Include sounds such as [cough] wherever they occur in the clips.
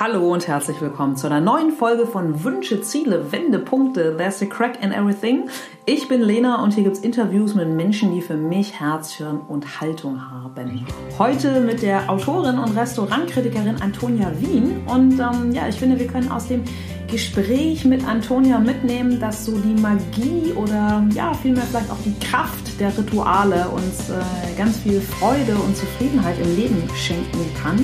Hallo und herzlich willkommen zu einer neuen Folge von Wünsche, Ziele, Wendepunkte. There's a crack in everything. Ich bin Lena und hier gibt es Interviews mit Menschen, die für mich Herz, Hirn und Haltung haben. Heute mit der Autorin und Restaurantkritikerin Antonia Wien. Und ähm, ja, ich finde, wir können aus dem Gespräch mit Antonia mitnehmen, dass so die Magie oder ja, vielmehr vielleicht auch die Kraft der Rituale uns äh, ganz viel Freude und Zufriedenheit im Leben schenken kann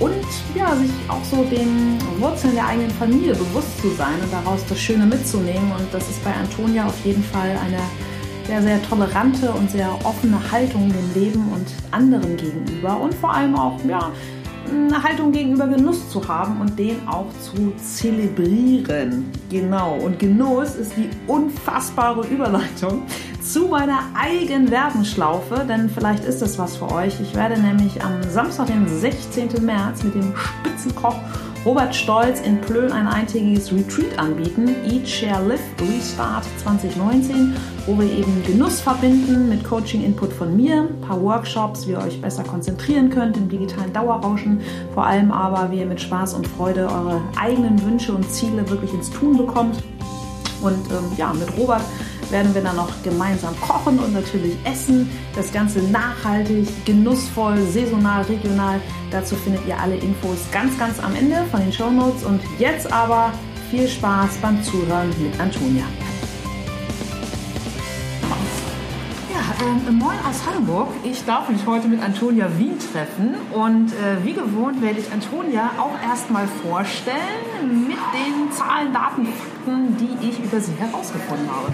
und ja, sich auch so den Wurzeln der eigenen Familie bewusst zu sein und daraus das Schöne mitzunehmen. Und das ist bei Antonia auf jeden Fall eine sehr, sehr tolerante und sehr offene Haltung dem Leben und anderen gegenüber und vor allem auch, ja, eine Haltung gegenüber Genuss zu haben und den auch zu zelebrieren. Genau. Und Genuss ist die unfassbare Überleitung zu meiner eigenen Werbenschlaufe, denn vielleicht ist das was für euch. Ich werde nämlich am Samstag, den 16. März, mit dem Spitzenkoch Robert Stolz in Plön ein eintägiges Retreat anbieten. Eat, Share, Live Restart 2019, wo wir eben Genuss verbinden mit Coaching-Input von mir, ein paar Workshops, wie ihr euch besser konzentrieren könnt im digitalen Dauerrauschen, vor allem aber, wie ihr mit Spaß und Freude eure eigenen Wünsche und Ziele wirklich ins Tun bekommt. Und ähm, ja, mit Robert werden wir dann noch gemeinsam kochen und natürlich essen. Das Ganze nachhaltig, genussvoll, saisonal, regional. Dazu findet ihr alle Infos ganz, ganz am Ende von den Show Notes. Und jetzt aber viel Spaß beim Zuhören mit Antonia. Ähm, moin aus Hamburg. Ich darf mich heute mit Antonia Wien treffen und äh, wie gewohnt werde ich Antonia auch erstmal vorstellen mit den Zahlen, Daten, Fakten, die ich über sie herausgefunden habe.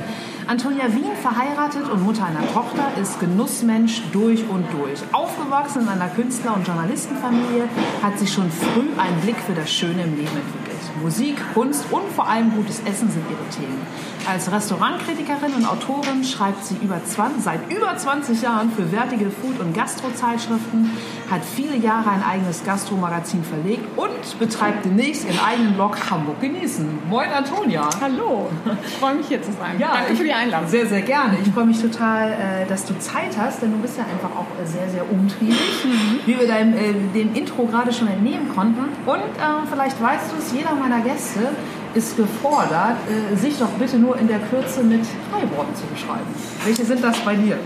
Antonia Wien, verheiratet und Mutter einer Tochter, ist Genussmensch durch und durch. Aufgewachsen in einer Künstler- und Journalistenfamilie, hat sie schon früh einen Blick für das Schöne im Leben entwickelt. Musik, Kunst und vor allem gutes Essen sind ihre Themen. Als Restaurantkritikerin und Autorin schreibt sie über 20, seit über 20 Jahren für wertige Food- und Gastrozeitschriften, hat viele Jahre ein eigenes Gastromagazin verlegt und betreibt demnächst ihren eigenen Blog Hamburg genießen. Moin Antonia. Hallo, ich freue mich hier zu sein. Ja, Danke für die Einladung. Sehr, sehr gerne. Ich freue mich total, äh, dass du Zeit hast, denn du bist ja einfach auch sehr, sehr umtriebig, mhm. wie wir deinem, äh, dem Intro gerade schon entnehmen konnten. Und äh, vielleicht weißt du es, jeder meiner Gäste ist gefordert, äh, sich doch bitte nur in der Kürze mit drei Worten zu beschreiben. Welche sind das bei dir?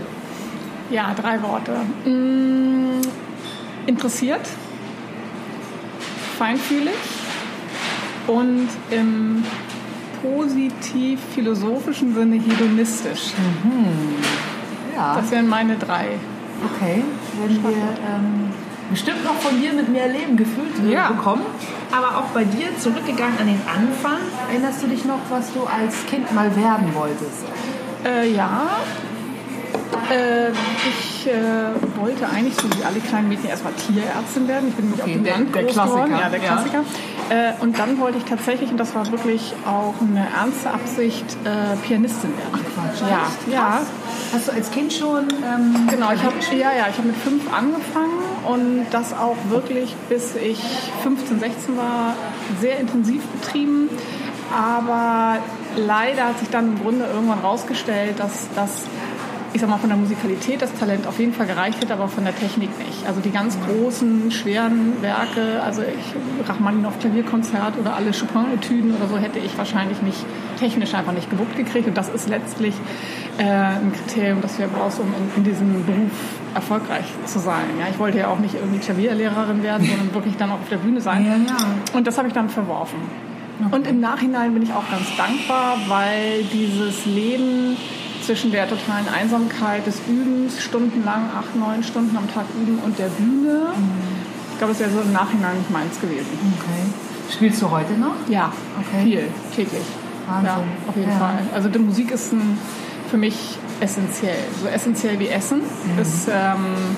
Ja, drei Worte. Mmh, interessiert, feinfühlig und im positiv-philosophischen Sinne hedonistisch. Mhm. Ja. Das wären meine drei. Okay, werden wir ähm, bestimmt noch von dir mit mehr Leben gefühlt ja. bekommen. Aber auch bei dir zurückgegangen an den Anfang. Erinnerst du dich noch, was du als Kind mal werden wolltest? Äh, ja. Äh, ich äh, wollte eigentlich so wie alle kleinen Mädchen erstmal Tierärztin werden. Ich bin nämlich okay, auf dem der, Land der Klassiker. Geworden. Ja, der Klassiker. Ja. Äh, und dann wollte ich tatsächlich, und das war wirklich auch eine ernste Absicht, äh, Pianistin werden. Ach Quatsch. Ja, ja. Hast du als Kind schon? Ähm, genau, ich habe ja, ja, ich habe mit fünf angefangen und das auch wirklich bis ich 15, 16 war sehr intensiv betrieben. Aber leider hat sich dann im Grunde irgendwann rausgestellt, dass das ich sag mal, von der Musikalität das Talent auf jeden Fall gereicht hätte, aber von der Technik nicht. Also die ganz großen, schweren Werke, also ich, Rachmaninoff Klavierkonzert oder alle Chopin-Etüden oder so, hätte ich wahrscheinlich nicht technisch einfach nicht gewuppt gekriegt. Und das ist letztlich äh, ein Kriterium, das wir brauchst, um in, in, diesem Beruf erfolgreich zu sein. Ja, ich wollte ja auch nicht irgendwie Klavierlehrerin werden, [laughs] sondern wirklich dann auch auf der Bühne sein. Ja, ja. Und das habe ich dann verworfen. Okay. Und im Nachhinein bin ich auch ganz dankbar, weil dieses Leben zwischen der totalen Einsamkeit des Übens, stundenlang, acht, neun Stunden am Tag üben und der Bühne. Mhm. Ich glaube, es wäre so im Nachhinein nicht meins gewesen. Okay. Spielst du heute noch? Ja, okay. viel, täglich. Wahnsinn. Ja, auf jeden ja. Fall. Also die Musik ist ein, für mich essentiell. So essentiell wie Essen mhm. ist ähm,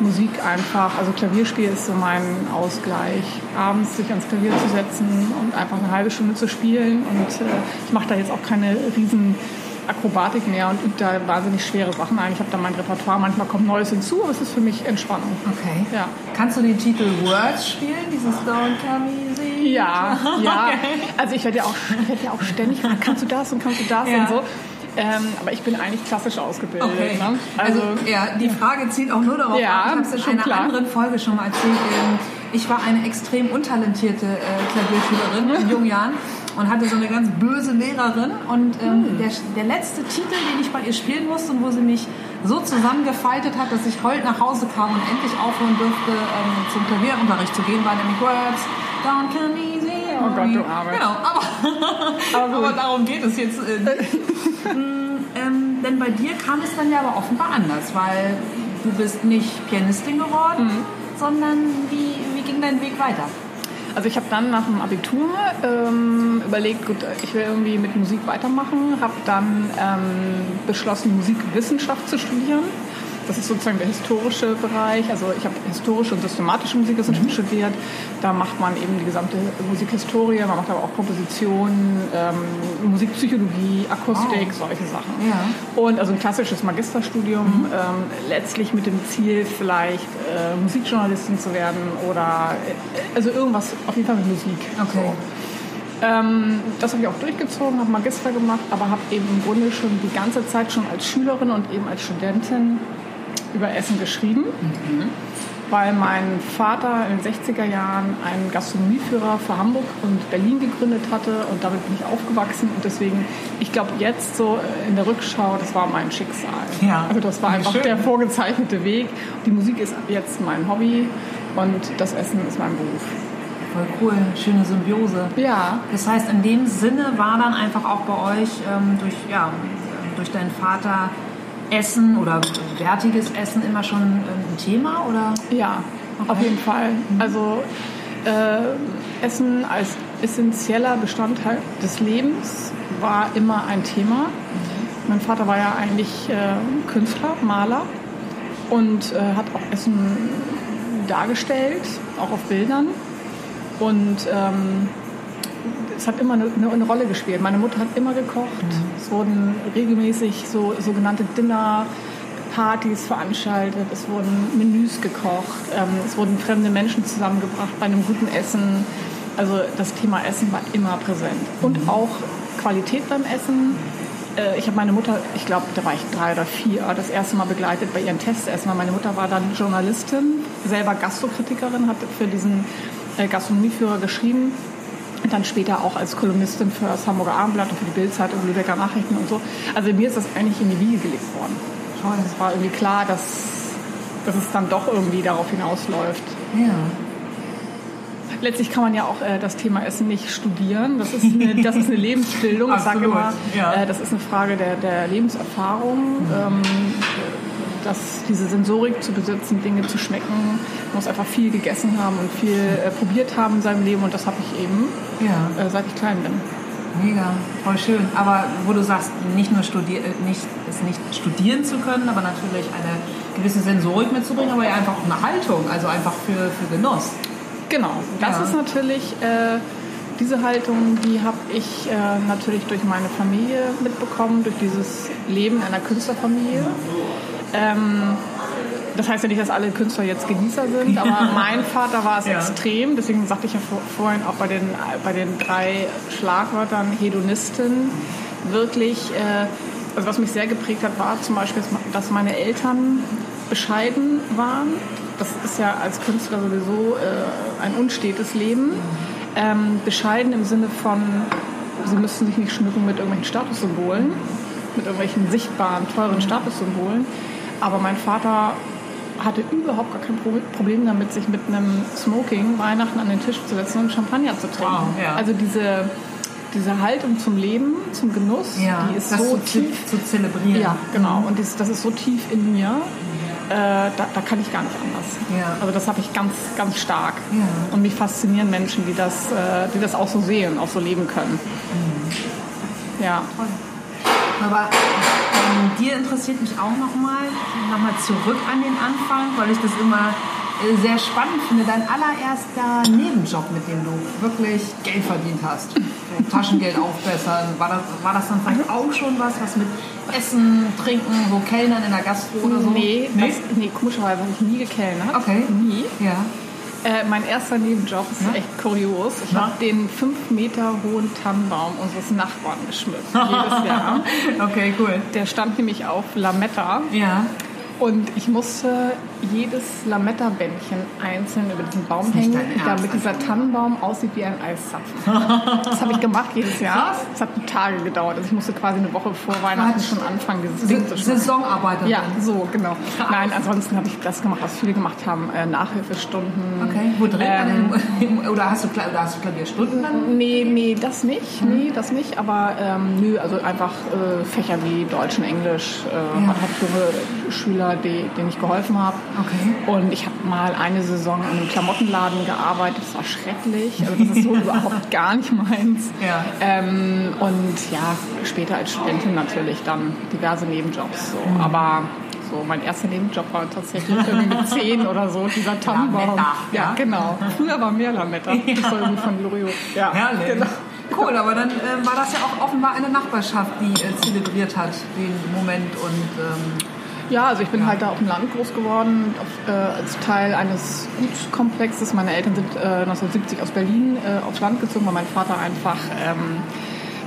Musik einfach, also Klavierspiel ist so mein Ausgleich. Abends sich ans Klavier zu setzen und einfach eine halbe Stunde zu spielen. Und äh, ich mache da jetzt auch keine riesen Akrobatik mehr und übe da wahnsinnig schwere Sachen ein. Ich habe da mein Repertoire, manchmal kommt Neues hinzu, aber es ist für mich Entspannung. Okay. Ja. Kannst du den Titel Words spielen, dieses Don't Come Easy? Ja, ja. [laughs] Okay. Also ich werde ja, auch, werd ja auch ständig fragen, kannst du das und kannst du das ja. und so. Ähm, aber ich bin eigentlich klassisch ausgebildet. Okay. Ne? Also, also, ja, die Frage zielt auch nur darauf ja, ab. Ich habe es in einer klar. anderen Folge schon mal erzählt. Ähm, ich war eine extrem untalentierte äh, Klavierschülerin in jungen Jahren und hatte so eine ganz böse Lehrerin. Und ähm, hm. der, der letzte Titel, den ich bei ihr spielen musste und wo sie mich so zusammengefaltet hat, dass ich heult nach Hause kam und endlich aufhören durfte, ähm, zum Klavierunterricht zu gehen, war nämlich Words. Don't come easy. Oh Gott, du Arme. Genau, aber, [laughs] aber, aber darum geht es jetzt äh, [laughs] mm, ähm, denn bei dir kam es dann ja aber offenbar anders, weil du bist nicht Pianistin geworden, mhm. sondern wie, wie ging dein Weg weiter? Also ich habe dann nach dem Abitur ähm, überlegt, gut, ich will irgendwie mit Musik weitermachen, habe dann ähm, beschlossen, Musikwissenschaft zu studieren das ist sozusagen der historische Bereich. Also ich habe historische und systematische Musikwissenschaft mhm. studiert. Da macht man eben die gesamte Musikhistorie, man macht aber auch Komposition, ähm, Musikpsychologie, Akustik, wow. solche Sachen. Ja. Und also ein klassisches Magisterstudium, mhm. ähm, letztlich mit dem Ziel, vielleicht äh, Musikjournalistin zu werden oder äh, also irgendwas auf jeden Fall mit Musik. Okay. So. Ähm, das habe ich auch durchgezogen, habe Magister gemacht, aber habe eben im Grunde schon die ganze Zeit schon als Schülerin und eben als Studentin über Essen geschrieben, mhm. weil mein Vater in den 60er Jahren einen Gastronomieführer für Hamburg und Berlin gegründet hatte und damit bin ich aufgewachsen und deswegen, ich glaube jetzt so in der Rückschau, das war mein Schicksal. Ja. Also das war einfach Schön. der vorgezeichnete Weg. Die Musik ist jetzt mein Hobby und das Essen ist mein Beruf. Voll cool, schöne Symbiose. Ja. Das heißt, in dem Sinne war dann einfach auch bei euch ähm, durch, ja, durch deinen Vater Essen oder wertiges Essen immer schon ähm, ein Thema? Oder? Ja, okay. auf jeden Fall. Mhm. Also äh, Essen als essentieller Bestandteil des Lebens war immer ein Thema. Mhm. Mein Vater war ja eigentlich äh, Künstler, Maler und äh, hat auch Essen dargestellt, auch auf Bildern. Und ähm, es hat immer eine, eine, Rolle gespielt. Meine Mutter hat immer gekocht. Mhm. Es wurden regelmäßig so sogenannte Dinnerpartys veranstaltet. Es wurden Menüs gekocht. Ähm, es wurden fremde Menschen zusammengebracht bei einem guten Essen. Also das Thema Essen war immer präsent. Und mhm. auch Qualität beim Essen. Äh, ich habe meine Mutter, ich glaube, da war ich drei oder vier, das erste Mal begleitet bei ihren Testessen. Meine Mutter war dann Journalistin, selber Gastrokritikerin, hat für diesen äh, Gastronomieführer geschrieben und dann später auch als Kolumnistin für das Hamburger Abendblatt und für die Bildzeitung, Lübecker Nachrichten und so. Also mir ist das eigentlich in die Wiege gelegt worden. Es war irgendwie klar, dass, dass es dann doch irgendwie darauf hinausläuft. Ja. Letztlich kann man ja auch äh, das Thema Essen nicht studieren. Das ist eine, [laughs] das ist eine Lebensbildung. Ich sage immer, ja. äh, das ist eine Frage der, der Lebenserfahrung. Mhm. Ähm, dass diese Sensorik zu besitzen, Dinge zu schmecken, man muss einfach viel gegessen haben und viel äh, probiert haben in seinem Leben und das habe ich eben, ja. äh, seit ich klein bin. Mega, voll schön. Aber wo du sagst, nicht nur studier äh, nicht, es nicht studieren zu können, aber natürlich eine gewisse Sensorik mitzubringen, aber ja einfach auch eine Haltung, also einfach für, für Genuss. Genau, das ja. ist natürlich äh, diese Haltung, die habe ich äh, natürlich durch meine Familie mitbekommen, durch dieses Leben einer Künstlerfamilie. Ähm, das heißt ja nicht, dass alle Künstler jetzt Genießer sind, [laughs] aber mein Vater war es ja. extrem. Deswegen sagte ich ja vorhin auch bei den, bei den drei Schlagwörtern Hedonistin wirklich, äh, also was mich sehr geprägt hat, war zum Beispiel, dass meine Eltern bescheiden waren. Das ist ja als Künstler sowieso äh, ein unstetes Leben. Ähm, bescheiden im Sinne von, sie müssten sich nicht schmücken mit irgendwelchen Statussymbolen, mit irgendwelchen sichtbaren, teuren Statussymbolen aber mein Vater hatte überhaupt gar kein Problem damit, sich mit einem Smoking Weihnachten an den Tisch zu setzen und Champagner zu trinken. Wow, ja. Also diese, diese Haltung zum Leben, zum Genuss, ja, die ist so tief zu zelebrieren. Ja, genau. Und das, das ist so tief in mir. Äh, da, da, kann ich gar nicht anders. Ja. Also das habe ich ganz, ganz stark. Und mich faszinieren Menschen, die das, äh, die das auch so sehen, auch so leben können. Mhm. Ja. Toll. Aber ähm, dir interessiert mich auch nochmal, nochmal zurück an den Anfang, weil ich das immer äh, sehr spannend finde. Dein allererster Nebenjob, mit dem du wirklich Geld verdient hast. So [laughs] Taschengeld aufbessern. War das, war das dann vielleicht auch schon was, was mit Essen, Trinken, so Kellnern in der Gastro oder so? Nee, nee? Das, nee komischerweise habe ich nie gekellnert. Okay. Nie. Ja. Äh, mein erster Nebenjob ist Na? echt kurios. Ich habe den fünf Meter hohen Tannenbaum unseres Nachbarn geschmückt. Jedes [laughs] Jahr. Okay, cool. Der stand nämlich auf Lametta. Ja. Und ich musste jedes Lametta-Bändchen einzeln über diesen Baum hängen, damit dieser Tannenbaum aussieht wie ein Eiszapfen. [laughs] das habe ich gemacht jedes Jahr. Das hat Tage gedauert. Also ich musste quasi eine Woche vor Weihnachten schon anfangen, dieses Ding zu schmücken. Saisonarbeiterin. Ja, so, genau. Nein, ansonsten habe ich das gemacht, was viele gemacht haben. Äh, Nachhilfestunden. Okay, wo drin? Ähm, oder hast du, Kla- oder hast du Klavierstunden dann? Nee, nee, das nicht. Mhm. Nee, das nicht. Aber ähm, nö, also einfach äh, Fächer wie Deutsch und Englisch. Äh, Man hat junge Schüler, die, denen ich geholfen habe. Okay. Und ich habe mal eine Saison in einem Klamottenladen gearbeitet. Das war schrecklich. Also das ist so [laughs] überhaupt gar nicht meins. Ja. Ähm, und ja, später als Studentin natürlich dann diverse Nebenjobs. So. Mhm. Aber so mein erster Nebenjob war tatsächlich irgendwie mit zehn oder so, dieser Tannenbaum. Lametta, ja. ja, genau. Früher war mehr Lametta. Das war irgendwie von Loriot. Ja, Herrlich. Genau. Cool, aber dann äh, war das ja auch offenbar eine Nachbarschaft, die äh, zelebriert hat, den Moment und ähm, Ja, also ich bin halt da auf dem Land groß geworden, auf, äh, als Teil eines Gutskomplexes. Meine Eltern sind äh, 1970 aus Berlin äh, aufs Land gezogen, weil mein Vater einfach ähm,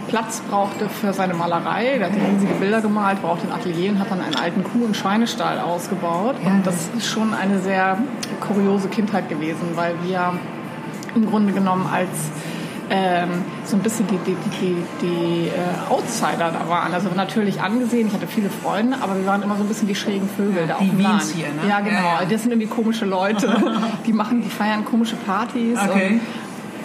Platz brauchte für seine Malerei. Der hat riesige Bilder gemalt, brauchte ein Atelier und hat dann einen alten Kuh- und Schweinestall ausgebaut. Und das ist schon eine sehr kuriose Kindheit gewesen, weil wir im Grunde genommen als ähm, so ein bisschen die, die, die, die, äh, Outsider da waren. Also natürlich angesehen, ich hatte viele Freunde, aber wir waren immer so ein bisschen die schrägen Vögel da die auf dem Land. hier, ne? Ja, genau. Ja, ja. Das sind irgendwie komische Leute. [laughs] die machen, die feiern komische Partys. Okay. Und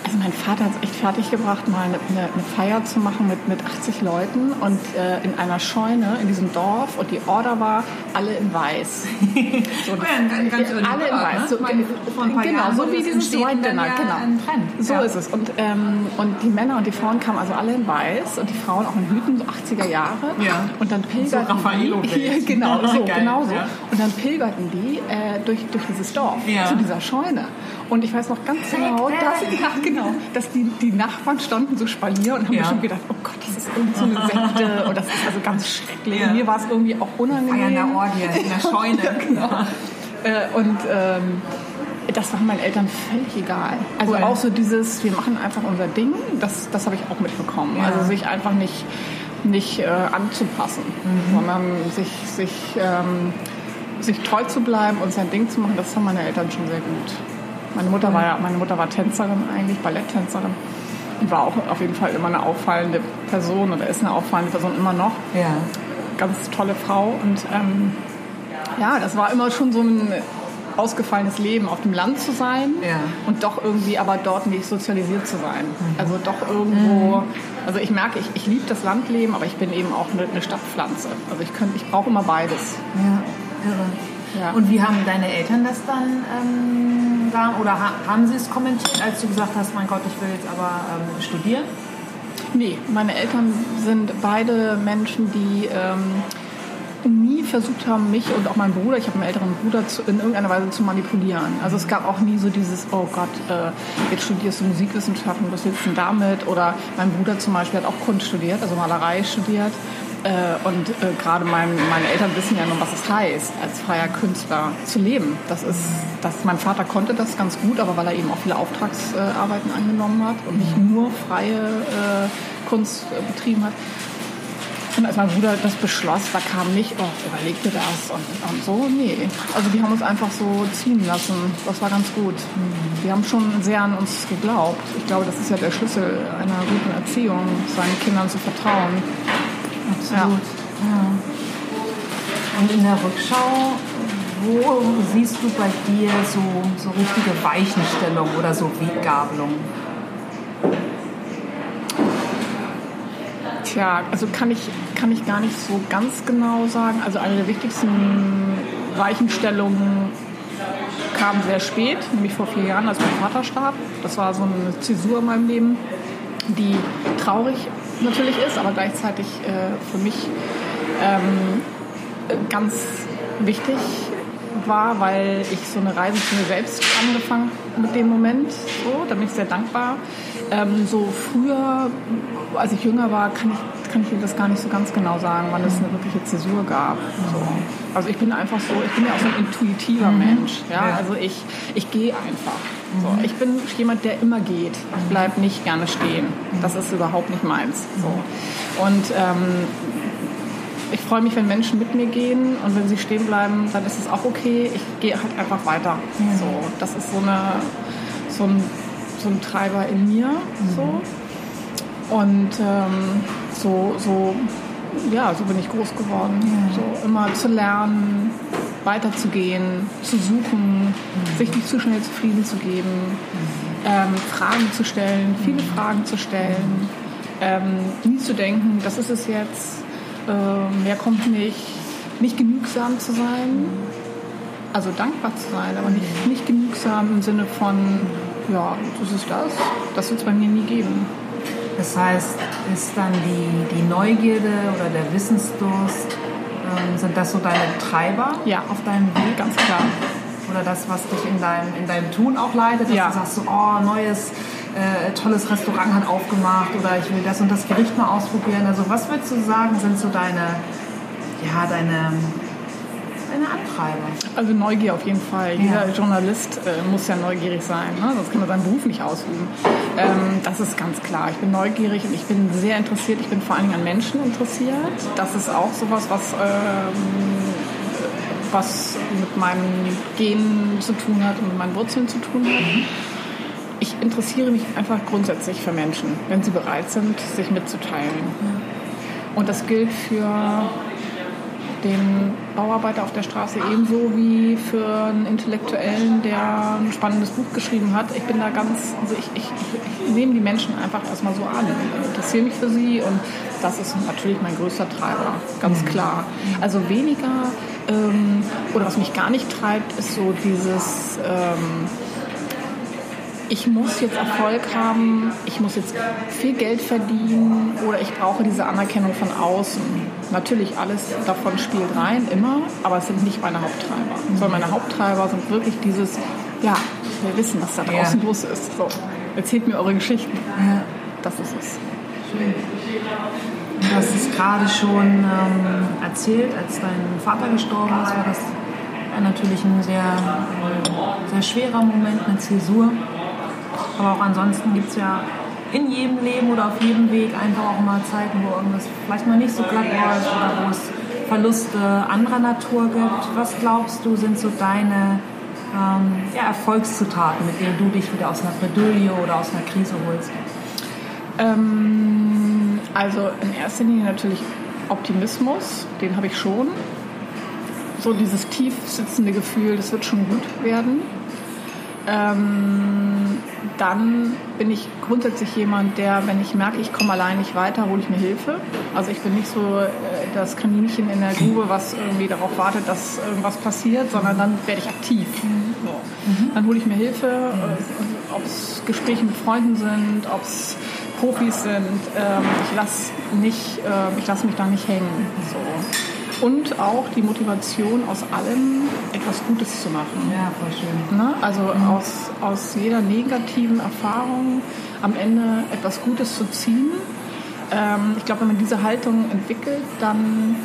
also mein Vater hat es echt fertiggebracht, mal eine, eine, eine Feier zu machen mit, mit 80 Leuten und äh, in einer Scheune in diesem Dorf und die Order war alle in weiß. [laughs] So, Ja, ein- ganz early alle in weiß. ne? So, meine, genau, Jahren so wie das dieses White Dinner, ja genau. So Ja. ist es. Und, ähm, und die Männer und die Frauen kamen also alle in weiß und die Frauen auch in Hüten, so 80er Jahre. Ja. Und dann pilgerten So Raffaello-Bild. die, [laughs] ja, genau, [laughs] so, Geil, genau so. ja. Und dann pilgerten die äh, durch, durch dieses Dorf Ja. zu dieser Scheune. Und ich weiß noch ganz genau, dass, ja, genau, dass die, die Nachbarn standen so Spalier und haben Ja. mir schon gedacht, oh Gott, das ist irgendwie so eine Sekte und das ist also ganz schrecklich. Ja. Und mir war es irgendwie auch unangenehm. Feiern der Orgie in der [laughs] Scheune. ja, [laughs] genau. Äh, und ähm, das war meinen Eltern völlig egal. Also Cool. auch so dieses, wir machen einfach unser Ding, das, das habe ich auch mitbekommen. Ja. Also sich einfach nicht, nicht äh, anzupassen, Mhm. sondern sich, sich, ähm, sich treu zu bleiben und sein Ding zu machen, das haben meine Eltern schon sehr gut. Meine Mutter war ja, meine Mutter war Tänzerin eigentlich, Balletttänzerin. Und war auch auf jeden Fall immer eine auffallende Person oder ist eine auffallende Person immer noch Ja. ganz tolle Frau und ähm, ja, das war immer schon so ein ausgefallenes Leben, auf dem Land zu sein Ja. und doch irgendwie aber dort nicht sozialisiert zu sein. Also doch irgendwo, also ich merke, ich, ich liebe das Landleben, aber ich bin eben auch eine, eine Stadtpflanze. Also ich, ich brauche immer beides. Ja, irre. Ja. Und wie haben deine Eltern das dann ähm, da, oder ha haben sie es kommentiert, als du gesagt hast, mein Gott, ich will jetzt aber ähm, studieren? Nee, meine Eltern sind beide Menschen, die ähm, nie versucht haben, mich und auch meinen Bruder, ich habe einen älteren Bruder, zu, in irgendeiner Weise zu manipulieren. Also es gab auch nie so dieses, oh Gott, äh, jetzt studierst du Musikwissenschaften, was willst du denn damit? Oder mein Bruder zum Beispiel hat auch Kunst studiert, also Malerei studiert. Äh, und äh, gerade mein, meine Eltern wissen ja nun, was es heißt, als freier Künstler zu leben. Das ist, das, mein Vater konnte das ganz gut, aber weil er eben auch viele Auftragsarbeiten angenommen hat und nicht nur freie äh, Kunst äh, betrieben hat. Und als mein Bruder das beschloss, da kam nicht, oh, überleg dir das und, und so, nee. Also die haben uns einfach so ziehen lassen. Das war ganz gut. Die haben schon sehr an uns geglaubt. Ich glaube, das ist ja der Schlüssel einer guten Erziehung, seinen Kindern zu vertrauen. Absolut. Ja. Und in der Rückschau, wo siehst du bei dir so, so richtige Weichenstellung oder so Weggabelung? Tja, also kann ich, kann ich gar nicht so ganz genau sagen. Also eine der wichtigsten Weichenstellungen kam sehr spät, nämlich vor vier Jahren, als mein Vater starb. Das war so eine Zäsur in meinem Leben, die traurig natürlich ist, aber gleichzeitig äh, für mich ähm, ganz wichtig war, weil ich so eine Reise zu mir selbst angefangen mit dem Moment. So, da bin ich sehr dankbar. Ähm, so früher, als ich jünger war, kann ich kann ich dir das gar nicht so ganz genau sagen, wann es eine wirkliche Zäsur gab. So. Also ich bin einfach so, ich bin ja auch so ein intuitiver mhm. Mensch. Ja? Also ich, ich gehe einfach. So. Mhm. Ich bin jemand, der immer geht. Ich bleibe nicht gerne stehen. Das ist überhaupt nicht meins. So. Und ähm, ich freue mich, wenn Menschen mit mir gehen und wenn sie stehen bleiben, dann ist es auch okay. Ich gehe halt einfach weiter. Mhm. So, das ist so, eine, so, ein, so ein Treiber in mir. Mhm. So. Und ähm, so, so, ja, so bin ich groß geworden. Mhm. So immer zu lernen, weiterzugehen, zu suchen, mhm. sich nicht zu schnell zufrieden zu geben, mhm. ähm, Fragen zu stellen, viele mhm. Fragen zu stellen, ähm, nie zu denken, das ist es jetzt äh, mehr kommt nicht, nicht genügsam zu sein, also dankbar zu sein, aber nicht, nicht genügsam im Sinne von, ja, das ist das, das wird es bei mir nie geben. Das heißt, ist dann die, die Neugierde oder der Wissensdurst, ähm, sind das so deine Treiber ja. auf deinem Weg? Ganz klar. Oder das, was dich in deinem, in deinem Tun auch leitet, dass ja. du sagst, so, oh, neues äh, tolles Restaurant hat aufgemacht oder ich will das und das Gericht mal ausprobieren. Also was würdest du sagen, sind so deine, ja, deine, deine Antreiber? Also Neugier auf jeden Fall. Ja. Jeder Journalist äh, muss ja neugierig sein, ne? sonst kann man seinen Beruf nicht ausüben. Ähm, das ist ganz klar. Ich bin neugierig und ich bin sehr interessiert. Ich bin vor allen Dingen an Menschen interessiert. Das ist auch sowas, was... Ähm, was mit meinen Genen zu tun hat und mit meinen Wurzeln zu tun hat. Ich interessiere mich einfach grundsätzlich für Menschen, wenn sie bereit sind, sich mitzuteilen. Und das gilt für den Bauarbeiter auf der Straße ebenso wie für einen Intellektuellen, der ein spannendes Buch geschrieben hat. Ich bin da ganz, also ich, ich, ich nehme die Menschen einfach erstmal so an, ich interessiere mich für sie und das ist natürlich mein größter Treiber, ganz mhm. klar. Also weniger, ähm, oder was mich gar nicht treibt, ist so dieses... Ähm, ich muss jetzt Erfolg haben, ich muss jetzt viel Geld verdienen oder ich brauche diese Anerkennung von außen. Natürlich, alles davon spielt rein, immer, aber es sind nicht meine Haupttreiber. Sondern meine Haupttreiber sind wirklich dieses, ja, wir wissen, was da draußen ja. los ist. So, erzählt mir eure Geschichten. Ja. Das ist es. Schön. Du hast es gerade schon ähm, erzählt, als dein Vater gestorben ist, war das natürlich ein sehr, sehr schwerer Moment, eine Zäsur. Aber auch ansonsten gibt es ja in jedem Leben oder auf jedem Weg einfach auch mal Zeiten, wo irgendwas vielleicht mal nicht so glatt läuft oder wo es Verluste anderer Natur gibt. Was glaubst du, sind so deine ähm, ja, Erfolgszutaten, mit denen du dich wieder aus einer Bredouille oder aus einer Krise holst? Ähm, also in erster Linie natürlich Optimismus, den habe ich schon. So dieses tief sitzende Gefühl, das wird schon gut werden. Ähm, dann bin ich grundsätzlich jemand, der, wenn ich merke, ich komme allein nicht weiter, hole ich mir Hilfe. Also ich bin nicht so äh, das Kaninchen in der Grube, was irgendwie darauf wartet, dass irgendwas passiert, sondern dann werde ich aktiv. So. Dann hole ich mir Hilfe, äh, ob es Gespräche mit Freunden sind, ob es Profis sind. Ähm, ich lasse äh, lass mich da nicht hängen. So und auch die Motivation aus allem etwas Gutes zu machen. Ja, voll schön. Ne? Also mhm. aus, aus jeder negativen Erfahrung am Ende etwas Gutes zu ziehen. Ähm, ich glaube, wenn man diese Haltung entwickelt, dann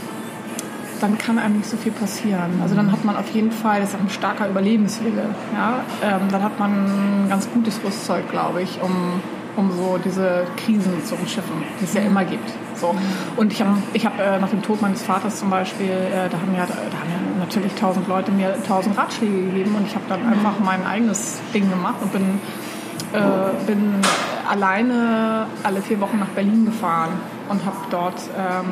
dann kann einem nicht so viel passieren. Also dann hat man auf jeden Fall, das ist auch ein starker Überlebenswille. Ja? Ähm, dann hat man ein ganz gutes Rüstzeug, glaube ich, um, um so diese Krisen zu umschiffen, die es ja immer gibt. So. Und ich habe ich hab, äh, nach dem Tod meines Vaters zum Beispiel, äh, da, haben ja, da haben ja natürlich tausend Leute mir tausend Ratschläge gegeben und ich habe dann einfach mein eigenes Ding gemacht und bin, äh, bin alleine alle vier Wochen nach Berlin gefahren und habe dort ähm,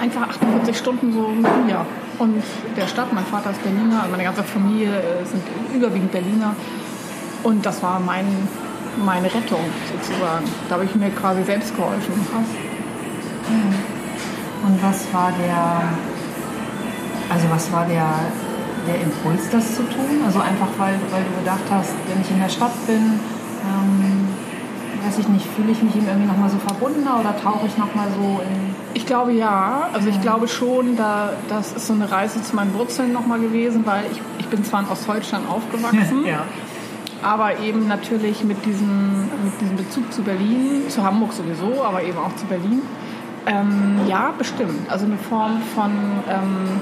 einfach 48 Stunden so mit mir und der Stadt. Mein Vater ist Berliner, meine ganze Familie äh, sind überwiegend Berliner. Und das war mein meine Rettung sozusagen. Da habe ich mir quasi selbst geholfen. Und was war der, also was war der, der Impuls, das zu tun? Also einfach, weil, weil du gedacht hast, wenn ich in der Stadt bin, ähm, weiß ich nicht, fühle ich mich ihm irgendwie nochmal so verbundener oder tauche ich nochmal so in... Ich glaube ja, also ich glaube schon, da, das ist so eine Reise zu meinen Wurzeln nochmal gewesen, weil ich, ich bin zwar in Ostdeutschland aufgewachsen, [laughs] ja aber eben natürlich mit diesem, mit diesem Bezug zu Berlin, zu Hamburg sowieso, aber eben auch zu Berlin. Ähm, ja, bestimmt. Also eine Form von, ähm,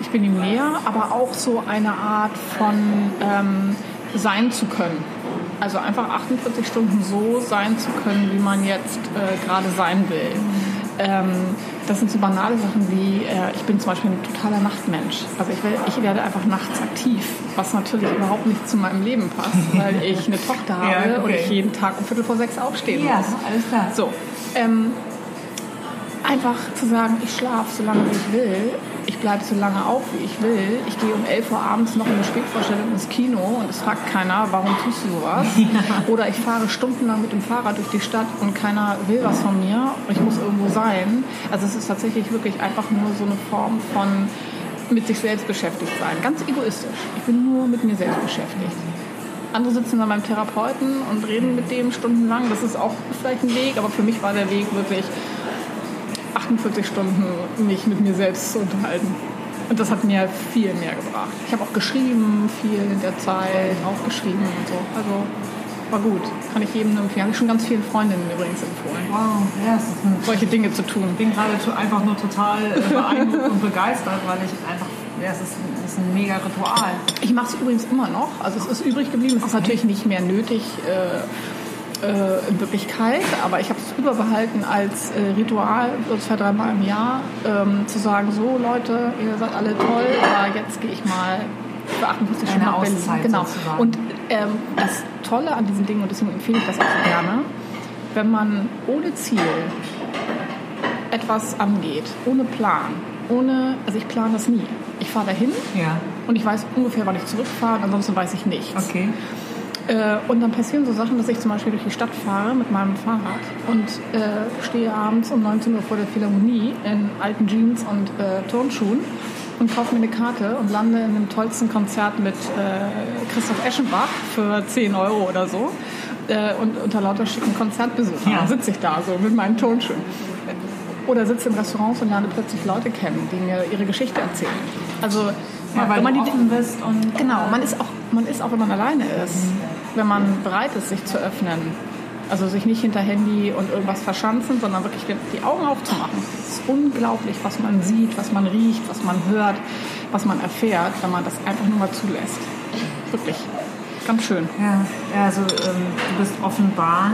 ich bin ihm näher, aber auch so eine Art von ähm, sein zu können. Also einfach 48 Stunden so sein zu können, wie man jetzt äh, gerade sein will. Ähm, das sind so banale Sachen wie, äh, ich bin zum Beispiel ein totaler Nachtmensch. Also ich, will, ich, werde einfach nachts aktiv, was natürlich überhaupt nicht zu meinem Leben passt, [laughs] weil ich eine Tochter habe ja, okay. und ich jeden Tag um Viertel vor sechs aufstehen ja, muss. Ja, alles klar. So, ähm, einfach zu sagen, ich schlafe so lange, wie ich will, ich bleibe so lange auf, wie ich will, ich gehe um 11 Uhr abends noch in eine Spätvorstellung ins Kino und es fragt keiner, warum tust du sowas? [laughs] Ja. Oder ich fahre stundenlang mit dem Fahrrad durch die Stadt und keiner will was von mir, ich muss irgendwo sein. Also es ist tatsächlich wirklich einfach nur so eine Form von mit sich selbst beschäftigt sein. Ganz egoistisch. Ich bin nur mit mir selbst beschäftigt. Andere sitzen dann beim Therapeuten und reden mit dem stundenlang. Das ist auch vielleicht ein Weg, aber für mich war der Weg wirklich 48 Stunden mich mit mir selbst zu unterhalten. Und das hat mir viel mehr gebracht. Ich habe auch geschrieben, viel in der Zeit, auch geschrieben und so. Also war gut. Kann ich jedem empfehlen. Habe ich schon ganz vielen Freundinnen übrigens empfohlen. Wow, ja, solche Dinge zu tun. Ich bin gerade einfach nur total [laughs] beeindruckt und begeistert, weil ich einfach, ja, es ist, es ist ein mega Ritual. Ich mache es übrigens immer noch. Also es ist übrig geblieben. Es ist natürlich nicht mehr nötig. Äh, äh, in Wirklichkeit, aber ich habe es überbehalten als äh, Ritual, so zwei, dreimal im Jahr, ähm, zu sagen, so Leute, ihr seid alle toll, aber jetzt gehe ich mal für 48 Stunden nach Berlin. Genau. Sozusagen. Und ähm, das Tolle an diesen Dingen, und deswegen empfehle ich das auch so gerne, wenn man ohne Ziel etwas angeht, ohne Plan, ohne, also ich plane das nie. Ich fahre dahin ja. und ich weiß ungefähr, wann ich zurückfahre, ansonsten weiß ich nichts. Okay. Äh, und dann passieren so Sachen, dass ich zum Beispiel durch die Stadt fahre mit meinem Fahrrad und äh, stehe abends um 19 Uhr vor der Philharmonie in alten Jeans und äh, Turnschuhen und kaufe mir eine Karte und lande in dem tollsten Konzert mit äh, Christoph Eschenbach für 10 Euro oder so äh, und unter lauter schicken Konzertbesuchern. Ja. sitze ich da so mit meinen Turnschuhen. Oder sitze in Restaurants und lerne plötzlich Leute kennen, die mir ihre Geschichte erzählen. Also ja, weil wenn man du offen bist und genau, man ist auch man ist auch wenn man alleine ist, wenn man bereit ist, sich zu öffnen. Also sich nicht hinter Handy und irgendwas verschanzen, sondern wirklich die Augen aufzumachen. Es ist unglaublich, was man sieht, was man riecht, was man hört, was man erfährt, wenn man das einfach nur mal zulässt. Wirklich. Ganz schön. Ja, also ähm, du bist offenbar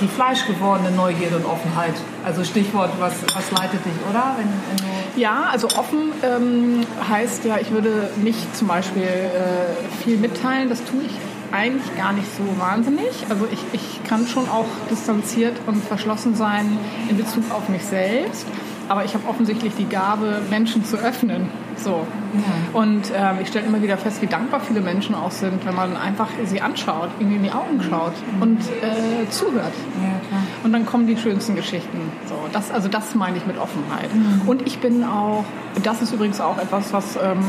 die fleischgewordene Neugierde und Offenheit. Also Stichwort, was, was leitet dich, oder? Wenn, wenn ja, also offen ähm, heißt ja, ich würde nicht zum Beispiel äh, viel mitteilen. Das tue ich eigentlich gar nicht so wahnsinnig. Also ich, ich kann schon auch distanziert und verschlossen sein in Bezug auf mich selbst. Aber ich habe offensichtlich die Gabe, Menschen zu öffnen. So. Ja. Und ähm, ich stelle immer wieder fest, wie dankbar viele Menschen auch sind, wenn man einfach sie anschaut, ihnen in die Augen schaut und äh, zuhört. Ja, und dann kommen die schönsten Geschichten. So, das, also das meine ich mit Offenheit. Mhm. Und ich bin auch, das ist übrigens auch etwas, was ähm,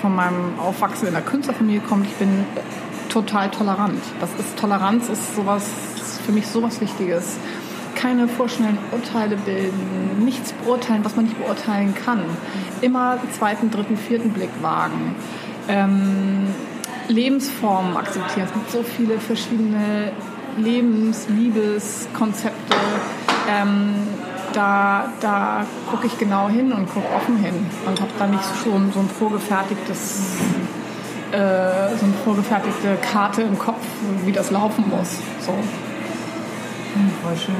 von meinem Aufwachsen in der Künstlerfamilie kommt, ich bin total tolerant. Das ist Toleranz ist sowas für mich sowas Wichtiges keine vorschnellen Urteile bilden, nichts beurteilen, was man nicht beurteilen kann. Immer zweiten, dritten, vierten Blick wagen. Ähm, Lebensformen akzeptieren. Es gibt so viele verschiedene Lebens-, Liebeskonzepte. Ähm, da, da gucke ich genau hin und gucke offen hin und habe da nicht schon so ein vorgefertigtes äh, so eine vorgefertigte Karte im Kopf, wie das laufen muss. So. Hm, voll schön.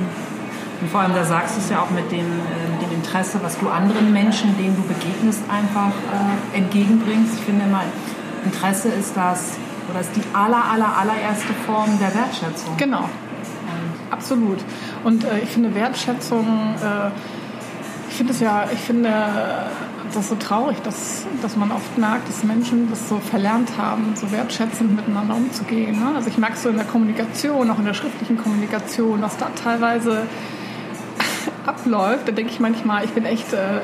Und vor allem, da sagst du es ja auch mit dem, äh, dem Interesse, was du anderen Menschen, denen du begegnest, einfach äh, entgegenbringst. Ich finde immer, Interesse ist das, oder ist die aller, aller, allererste Form der Wertschätzung. Genau. Und Absolut. Und äh, ich finde Wertschätzung, äh, ich finde es ja, ich finde das so traurig, dass, dass man oft merkt, dass Menschen das so verlernt haben, so wertschätzend miteinander umzugehen. Ne? Also ich merke es so in der Kommunikation, auch in der schriftlichen Kommunikation, was da teilweise abläuft, da denke ich manchmal, ich bin echt äh,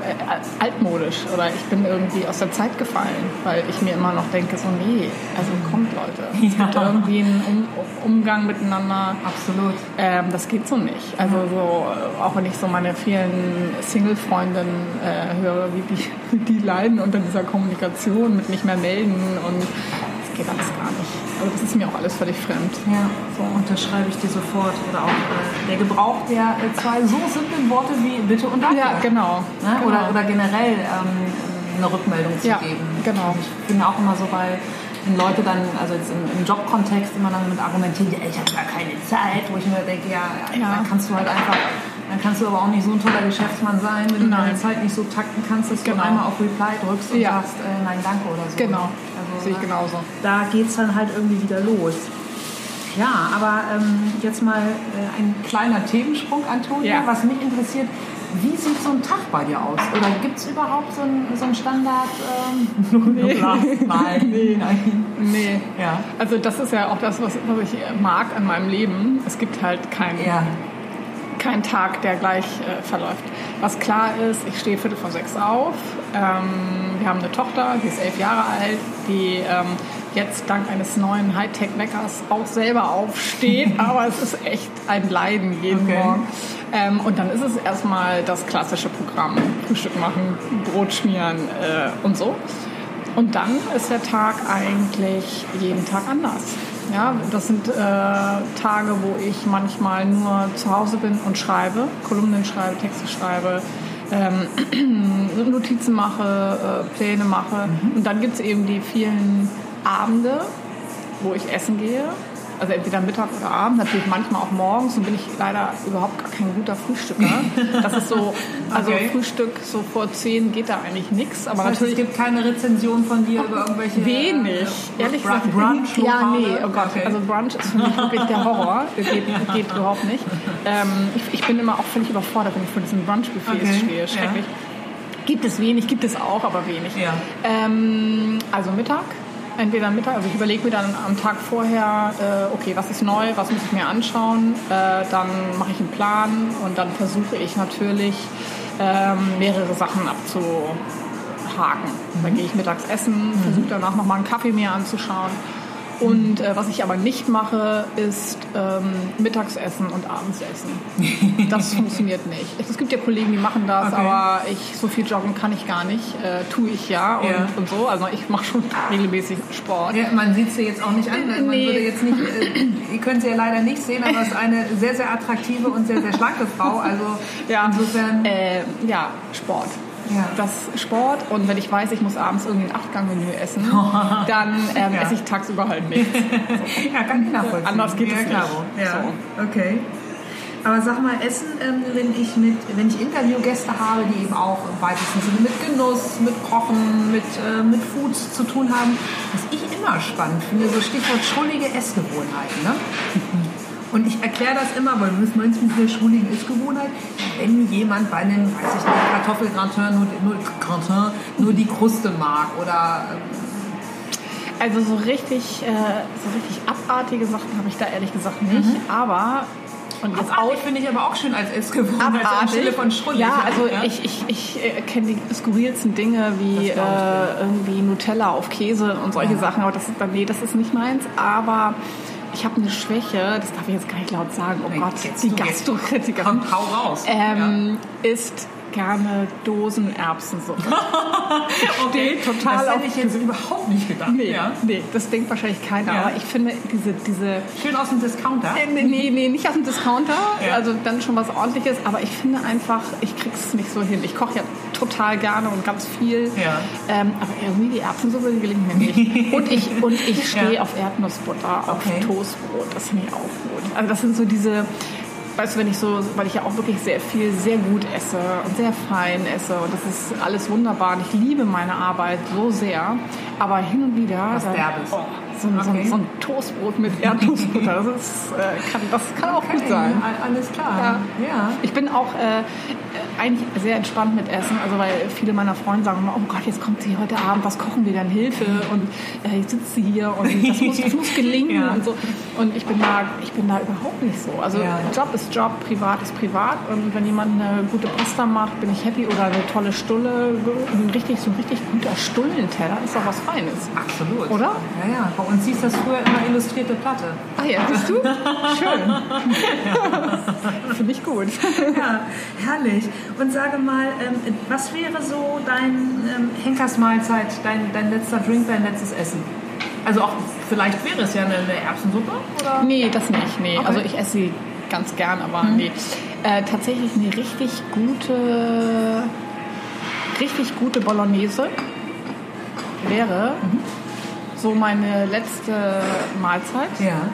altmodisch oder ich bin irgendwie aus der Zeit gefallen, weil ich mir immer noch denke, so nee, also kommt Leute, es [laughs] ja. gibt irgendwie einen um Umgang miteinander. Absolut. Ähm, das geht so nicht. Also so, auch wenn ich so meine vielen Single-Freundinnen äh, höre, wie die, [laughs] die leiden unter dieser Kommunikation mit nicht mehr melden und geht alles gar nicht. Also das ist mir auch alles völlig fremd. Ja, so unterschreibe ich dir sofort. Oder auch äh, der Gebrauch der äh, zwei so simplen Worte wie Bitte und Danke. Ja, genau. Ne? genau. Oder, oder generell ähm, eine Rückmeldung zu Ja, geben. genau. Ich bin auch immer so bei wenn Leute dann, also jetzt im, im Jobkontext immer dann mit argumentieren, ja, ich habe gar keine Zeit, wo ich mir denke, ja, Ja. dann kannst du halt einfach, dann kannst du aber auch nicht so ein toller Geschäftsmann sein, wenn du deine. Zeit nicht so takten kannst, dass Genau. du einmal auf Reply drückst und Ja. sagst, äh, nein, danke oder so. Genau. Sehe ich genauso. da geht es dann halt irgendwie wieder los. Ja, aber ähm, jetzt mal äh, ein kleiner Themensprung, Antonia. Ja. Was mich interessiert, wie sieht so ein Tag bei dir aus? Oder gibt es überhaupt so einen so Standard? Ähm, [laughs] Nee. Nein, [laughs] Nee. nein. Nee. Ja. Also das ist ja auch das, was, was ich mag an meinem Leben. Es gibt halt keinen Ja. Kein Tag, der gleich äh, verläuft. Was klar ist, ich stehe viertel vor sechs auf. Ähm, wir haben eine Tochter, die ist elf Jahre alt, die ähm, jetzt dank eines neuen Hightech-Weckers auch selber aufsteht. [laughs] Aber es ist echt ein Leiden jeden Okay. Morgen. Ähm, und dann ist es erstmal das klassische Programm. Frühstück machen, Brot schmieren äh, und so. Und dann ist der Tag eigentlich jeden Tag anders. Ja, das sind äh, Tage, wo ich manchmal nur zu Hause bin und schreibe, Kolumnen schreibe, Texte schreibe, ähm, [clears throat] Notizen mache, äh, Pläne mache. Und dann gibt es eben die vielen Abende, wo ich essen gehe. Also entweder Mittag oder Abend, natürlich manchmal auch morgens. Und bin ich leider überhaupt gar kein guter Frühstücker. Das ist so, [laughs] also Okay. Frühstück so vor zehn geht da eigentlich nichts. Aber Das heißt, es natürlich gibt keine Rezension von dir über irgendwelche Wenig, äh, ehrlich Bra- gesagt. Brunch ja, nee, oh Gott. Okay. Also Brunch ist für mich wirklich der Horror. Das geht, geht [laughs] überhaupt nicht. Ähm, ich, ich bin immer auch völlig überfordert, wenn ich vor diesen Brunch-Buffets Okay, stehe. ja. Schrecklich. Gibt es wenig, gibt es auch, aber wenig. Ja. Ähm, also Mittag. Entweder Mittag, also ich überlege mir dann am Tag vorher, äh, okay, was ist neu, was muss ich mir anschauen. Äh, dann mache ich einen Plan und dann versuche ich natürlich ähm, mehrere Sachen abzuhaken. Dann gehe ich mittags essen, versuche danach nochmal einen Kaffee mir anzuschauen. Und äh, was ich aber nicht mache, ist ähm, Mittagsessen und Abendsessen. Das [laughs] funktioniert nicht. Es gibt ja Kollegen, die machen das, Okay. aber ich so viel joggen kann ich gar nicht. Äh, tue ich ja und, Ja. und so. Also ich mache schon [laughs] regelmäßig Sport. Ja, man sieht sie jetzt auch nicht an. Man Nee. würde jetzt nicht, äh, ihr könnt sie ja leider nicht sehen, aber es ist eine sehr, sehr attraktive und sehr, sehr schlanke Frau. Also Ja. insofern. Äh, ja, Sport. Ja. Das Sport und wenn ich weiß, ich muss abends irgendwie ein Achtgang-Menü essen, [laughs] dann ähm, Ja. esse ich tagsüber halt nichts. [laughs] ja, kann ich nachvollziehen. Anders geht ja, es klar. nicht. Ja, okay. Aber sag mal, Essen, ähm, wenn ich mit, wenn ich Interviewgäste habe, die eben auch im weitesten Sinne mit Genuss, mit Kochen, mit, äh, mit Foods zu tun haben, was ich immer spannend finde, so Stichwort schrullige Essgewohnheiten. Ne? Und ich erkläre das immer, weil du meinst mit der schrulligen Essgewohnheit, wenn jemand bei einem, weiß ich nicht, Kartoffelgratin nur, nur, Gratin nur die Kruste mag oder ähm, Also so richtig, äh, so richtig abartige Sachen habe ich da ehrlich gesagt nicht. Aber und jetzt Abartig finde ich aber auch schön als Essgewohnheit Abartig. anstelle von schrullig. Ja, also Ja. ich, ich, ich äh, kenne die skurrilsten Dinge wie äh, irgendwie Nutella auf Käse und solche Ja. Sachen, aber das ist, nee, das ist nicht meins. Aber ich habe eine Schwäche, das darf ich jetzt gar nicht laut sagen, oh Gott, die. Gastrokritikerin Komm, hau raus. ähm, isst gerne Dosenerbsensuppe. [laughs] okay, total das hätte ich jetzt überhaupt nicht gedacht. Nee, Ja. nee, das denkt wahrscheinlich keiner. Ja. Aber ich finde diese, diese Schön aus dem Discounter. Äh, Nee, nee, nee, nicht aus dem Discounter, Ja. also dann schon was ordentliches, aber ich finde einfach, ich krieg's nicht so hin. Ich koche ja total gerne und ganz viel, Ja. ähm, aber irgendwie die Erbsensuppe die gelingt mir nicht. [laughs] Und ich, und ich stehe auf Erdnussbutter, auf Okay. Toastbrot, das finde ich auch gut. Also das sind so diese, weißt du, wenn ich so, weil ich ja auch wirklich sehr viel, sehr gut esse und sehr fein esse und das ist alles wunderbar und ich liebe meine Arbeit so sehr, aber hin und wieder... Was dann- Derbes. Oh, so, ein- Okay. so ein Toastbrot mit Erdnussbutter, das, ist, äh, kann, das kann auch gut Okay, sein. all- Alles klar. Ja. Ich bin auch äh, eigentlich sehr entspannt mit Essen, also weil viele meiner Freunde sagen immer, oh Gott, jetzt kommt sie heute Abend, was kochen wir denn, Hilfe und äh, jetzt sitzt sie hier und das muss, das muss gelingen Ja. und so. Und ich bin da, ich bin da überhaupt nicht so. Also Ja. Job ist Job, privat ist privat und wenn jemand eine gute Pasta macht, bin ich happy oder eine tolle Stulle, ein richtig, so ein richtig guter Stullenteller ist doch was Feines. Absolut. Oder? Ja, ja. Bei uns hieß das früher immer illustrierte Platte. Ah ja, siehst du? Schön. [laughs] Finde ich gut. Ja, herrlich. Und sage mal, ähm, was wäre so dein ähm, Henkersmahlzeit, dein, dein letzter Drink, dein letztes Essen? Also auch, vielleicht wäre es ja eine, eine Erbsensuppe, oder? Nee, das nicht. Nee. Okay. Also ich esse sie ganz gern, aber nee. Äh, tatsächlich eine richtig gute, richtig gute Bolognese wäre so meine letzte Mahlzeit. Ja.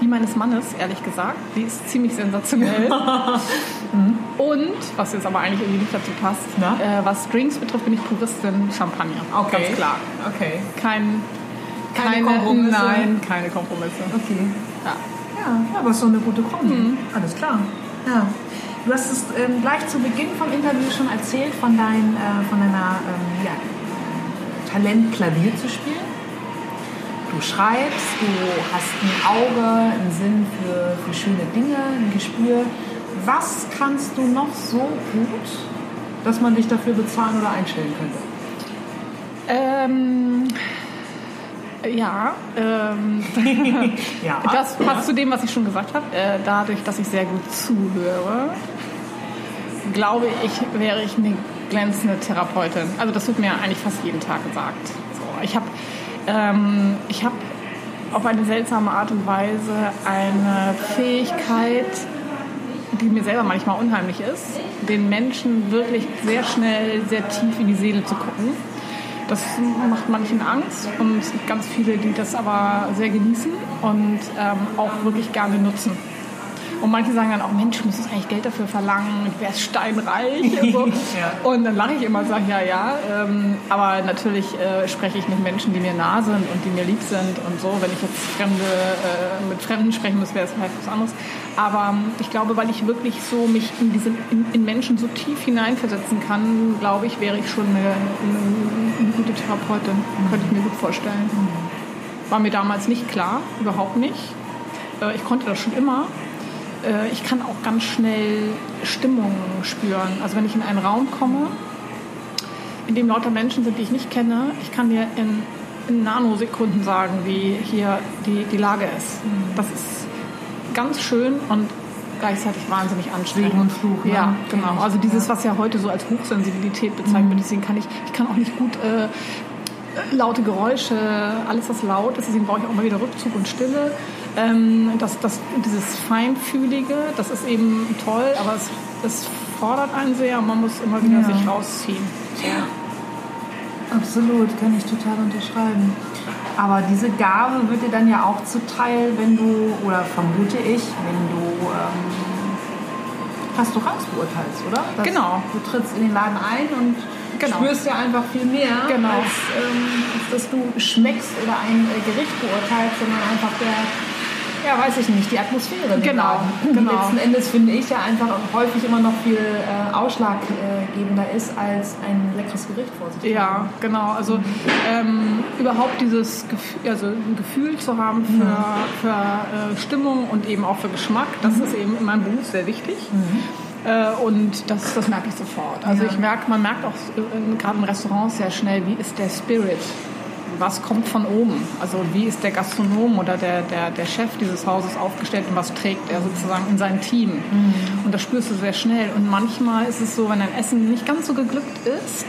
Die meines Mannes, ehrlich gesagt. Die ist ziemlich sensationell. [laughs] Und, was jetzt aber eigentlich irgendwie nicht dazu passt, äh, was Drinks betrifft, bin ich Puristin Champagner. Okay. Ganz klar. Okay. Kein, Keine Kompromisse? Nein, keine Kompromisse. Okay. Ja. Ja, aber ist so eine gute Kombi. Alles klar. Ja. Du hast es ähm, gleich zu Beginn vom Interview schon erzählt von, dein, äh, von deiner ähm, ja, Talent, Klavier zu spielen. Du schreibst, du hast ein Auge, einen Sinn für, für schöne Dinge, ein Gespür. Was kannst du noch so gut, dass man dich dafür bezahlen oder einstellen könnte? Ähm, ja, ähm, [laughs] Ja. das passt zu dem, was ich schon gesagt habe. Äh, dadurch, dass ich sehr gut zuhöre, glaube ich, wäre ich eine glänzende Therapeutin. Also das wird mir eigentlich fast jeden Tag gesagt. So, ich habe ähm, ich hab auf eine seltsame Art und Weise eine Fähigkeit, die mir selber manchmal unheimlich ist, den Menschen wirklich sehr schnell, sehr tief in die Seele zu gucken. Das macht manchen Angst und es gibt ganz viele, die das aber sehr genießen und ähm, auch wirklich gerne nutzen. Und manche sagen dann auch, Mensch, du müsstest eigentlich Geld dafür verlangen, du wärst steinreich. Und, so. [laughs] Ja. und dann lache ich immer und sage, ja, ja. Ähm, aber natürlich äh, spreche ich mit Menschen, die mir nah sind und die mir lieb sind und so. Wenn ich jetzt Fremde, äh, mit Fremden sprechen muss, wäre es vielleicht was anderes. Aber ähm, ich glaube, weil ich wirklich so mich in, diese, in, in Menschen so tief hineinversetzen kann, glaube ich, wäre ich schon eine, eine, eine gute Therapeutin. Könnte ich mir gut vorstellen. War mir damals nicht klar, überhaupt nicht. Äh, Ich konnte das schon immer. Äh, Ich kann auch ganz schnell Stimmungen spüren. Also wenn ich in einen Raum komme, in dem lauter Menschen sind, die ich nicht kenne, ich kann dir in, in Nanosekunden sagen, wie hier die, die Lage ist. Das ist ganz schön und gleichzeitig wahnsinnig anstrengend. Segen und Fluch, ne? Ja, genau. Also dieses, was ja heute so als Hochsensibilität bezeichnet wird, deswegen kann ich, ich kann auch nicht gut äh, laute Geräusche, alles was laut ist, deswegen brauche ich auch mal wieder Rückzug und Stille. Ähm, das, das, dieses Feinfühlige, das ist eben toll, aber es, es fordert einen sehr und man muss immer wieder Ja. sich rausziehen. Absolut, kann ich total unterschreiben. Aber diese Gabe wird dir dann ja auch zuteil, wenn du, oder vermute ich, wenn du ähm, Restaurants beurteilst, oder? Das, Genau. Du trittst in den Laden ein und Genau. spürst ja einfach viel mehr, Genau. als, ähm, als dass du schmeckst oder ein äh, Gericht beurteilst, sondern einfach der, ja, weiß ich nicht, die Atmosphäre. Genau. Die [laughs] genau. letzten Endes finde ich ja einfach häufig immer noch viel äh, ausschlaggebender ist, als ein leckeres Gericht vor sich. Ja, genau. Also ähm, überhaupt dieses Gefühl, also ein Gefühl zu haben für, für äh, Stimmung und eben auch für Geschmack, das ist eben in meinem Beruf sehr wichtig. Äh, und das, das merke ich sofort. Also Ja. ich merke, man merkt auch äh, gerade im Restaurant sehr schnell, wie ist der Spirit. Was kommt von oben? Also wie ist der Gastronom oder der, der, der Chef dieses Hauses aufgestellt und was trägt er sozusagen in sein Team? Und das spürst du sehr schnell. Und manchmal ist es so, wenn ein Essen nicht ganz so geglückt ist,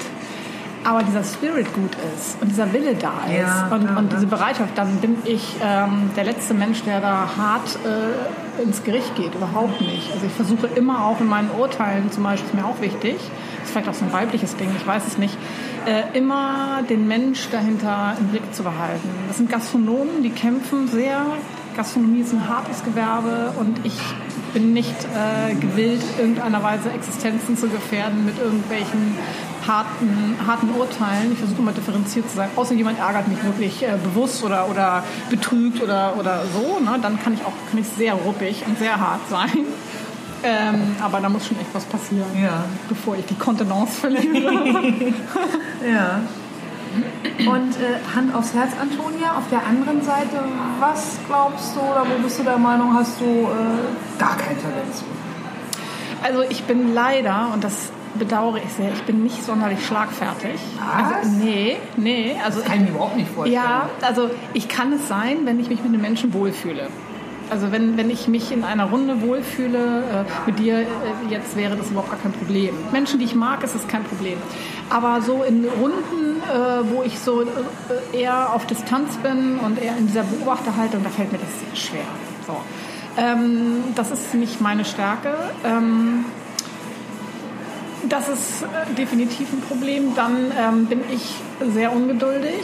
aber dieser Spirit gut ist und dieser Wille da ist Ja, und, ja, und diese Bereitschaft, dann bin ich ähm, der letzte Mensch, der da hart äh, ins Gericht geht. Überhaupt nicht. Also ich versuche immer auch in meinen Urteilen, zum Beispiel ist mir auch wichtig, ist vielleicht auch so ein weibliches Ding, ich weiß es nicht, äh, immer den Mensch dahinter im Blick zu behalten. Das sind Gastronomen, die kämpfen sehr. Gastronomie ist ein hartes Gewerbe und ich bin nicht äh, gewillt, irgendeiner Weise Existenzen zu gefährden mit irgendwelchen harten, harten Urteilen. Ich versuche immer differenziert zu sein. Außer jemand ärgert mich wirklich äh, bewusst oder, oder betrügt oder, oder so. Ne? Dann kann ich auch kann ich sehr ruppig und sehr hart sein. [laughs] Ähm, aber da muss schon echt was passieren, Ja. bevor ich die Kontenance verliere. [laughs] Ja. Und äh, Hand aufs Herz, Antonia, auf der anderen Seite, was glaubst du oder wo bist du der Meinung, hast du äh, gar kein Talent zu? Also ich bin leider, und das bedauere ich sehr, ich bin nicht sonderlich schlagfertig. Was? Also, nee, nee. Also Kann ich mir überhaupt nicht vorstellen. Ja, also ich kann es sein, wenn ich mich mit den Menschen wohlfühle. Also wenn, wenn ich mich in einer Runde wohlfühle, äh, mit dir äh, jetzt wäre das überhaupt gar kein Problem. Menschen, die ich mag, ist es kein Problem. Aber so in Runden, äh, wo ich so äh, eher auf Distanz bin und eher in dieser Beobachterhaltung, da fällt mir das sehr schwer. So. Ähm, das ist nicht meine Stärke. Ähm, das ist äh, definitiv ein Problem. Dann ähm, bin ich sehr ungeduldig.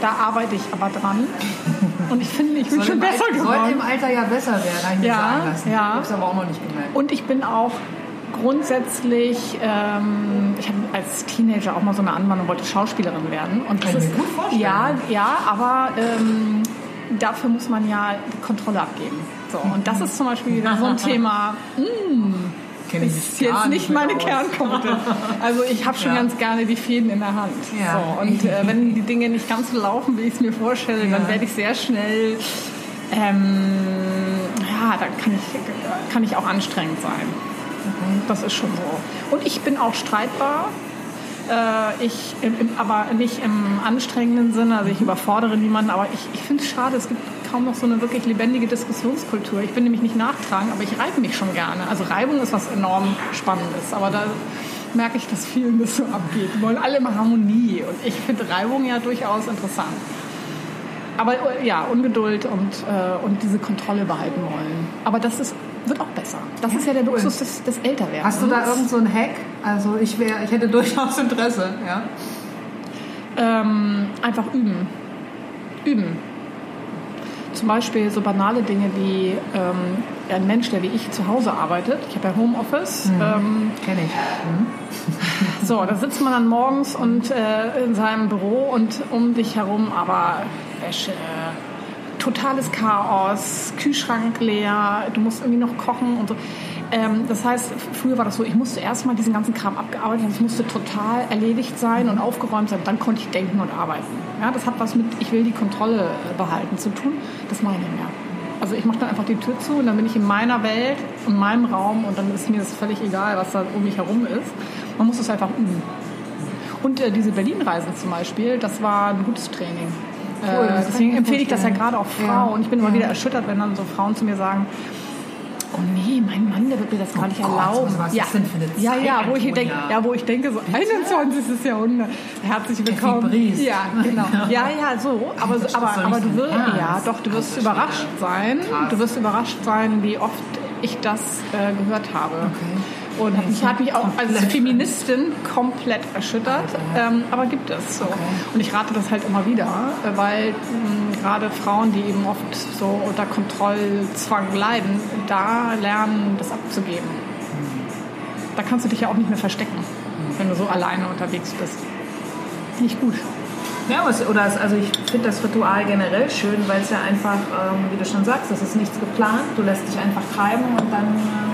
Da arbeite ich aber dran. [laughs] Und ich finde, ich bin schon besser Al- geworden. Soll im Alter ja besser werden, habe ich mir Ja, sagen lassen. ja. Ich habe es aber auch noch nicht gemerkt. Und ich bin auch grundsätzlich, ähm, ich habe als Teenager auch mal so eine Anmahnung, wollte Schauspielerin werden. Und das Kann ist, gut vorstellen. Ja, ja, aber ähm, dafür muss man ja die Kontrolle abgeben. So, und das ist zum Beispiel wieder so ein [laughs] Thema. Kenn ich ist jetzt nicht meine aus. Kernkompetenz. Also ich habe schon Ja. ganz gerne die Fäden in der Hand. Ja. So, und äh, wenn die Dinge nicht ganz so laufen, wie ich es mir vorstelle, dann Ja. werde ich sehr schnell, ähm, ja, dann kann ich, kann ich auch anstrengend sein. Das ist schon so. Und ich bin auch streitbar. Äh, ich, im, im, aber nicht im anstrengenden Sinne, also ich überfordere niemanden, aber ich, ich finde es schade, es gibt kaum noch so eine wirklich lebendige Diskussionskultur. Ich bin nämlich nicht nachtragend, aber ich reibe mich schon gerne. Also Reibung ist was enorm Spannendes, aber da merke ich, dass vielen das so abgeht. Die wollen alle immer Harmonie und ich finde Reibung ja durchaus interessant. Aber äh, ja, Ungeduld und, äh, und diese Kontrolle behalten wollen. Aber das ist, wird auch besser. Das ist ja der Luxus des, des Älterwerdens. Hast du da irgend so einen Hack? Also ich wäre, ich hätte [laughs] durchaus Interesse, ja. Ähm, einfach üben. Üben. Zum Beispiel so banale Dinge wie ähm, ein Mensch, der wie ich zu Hause arbeitet. Ich habe ja Homeoffice. Ähm, Kenne ich. so, da sitzt man dann morgens und äh, in seinem Büro und um dich herum aber Wäsche, totales Chaos, Kühlschrank leer, du musst irgendwie noch kochen und so. Ähm, das heißt, früher war das so, ich musste erstmal diesen ganzen Kram abgearbeitet haben, es musste total erledigt sein und aufgeräumt sein, dann konnte ich denken und arbeiten. Ja, das hat was mit, ich will die Kontrolle äh, behalten zu tun, das mache ich nicht mehr. Also ich mache dann einfach die Tür zu und dann bin ich in meiner Welt, in meinem Raum und dann ist mir das völlig egal, was da um mich herum ist. Man muss es einfach üben. Und äh, diese Berlin-Reisen zum Beispiel, das war ein gutes Training. Cool, äh, ich deswegen empfehle ich das ja gerade auch Frauen. Ja. Und ich bin immer Ja. wieder erschüttert, wenn dann so Frauen zu mir sagen, oh nee, mein Mann, der wird mir das gar nicht Gott, erlauben. was ist ja. das denn für eine ja, Zeit, ja, wo ich, Antonia? denk, ja, wo ich denke, so 21. Jahrhundert, herzlich willkommen. Ja, genau. Ja, ja, so. Aber, Das ist aber, aber du wirst, ja, doch, du wirst überrascht sein. Du wirst überrascht sein, wie oft ich das äh, gehört habe. Und mich, hat mich auch als. Feministin komplett erschüttert. Ähm, aber gibt es so. Und ich rate das halt immer wieder, weil mh, gerade Frauen, die eben oft so unter Kontrollzwang leiden, da lernen, das abzugeben. Da kannst du dich ja auch nicht mehr verstecken, wenn du so alleine unterwegs bist. Nicht gut. Ja, oder also ich finde das Ritual generell schön, weil es ja einfach, ähm, wie du schon sagst, es ist nichts geplant, du lässt dich einfach treiben und dann äh,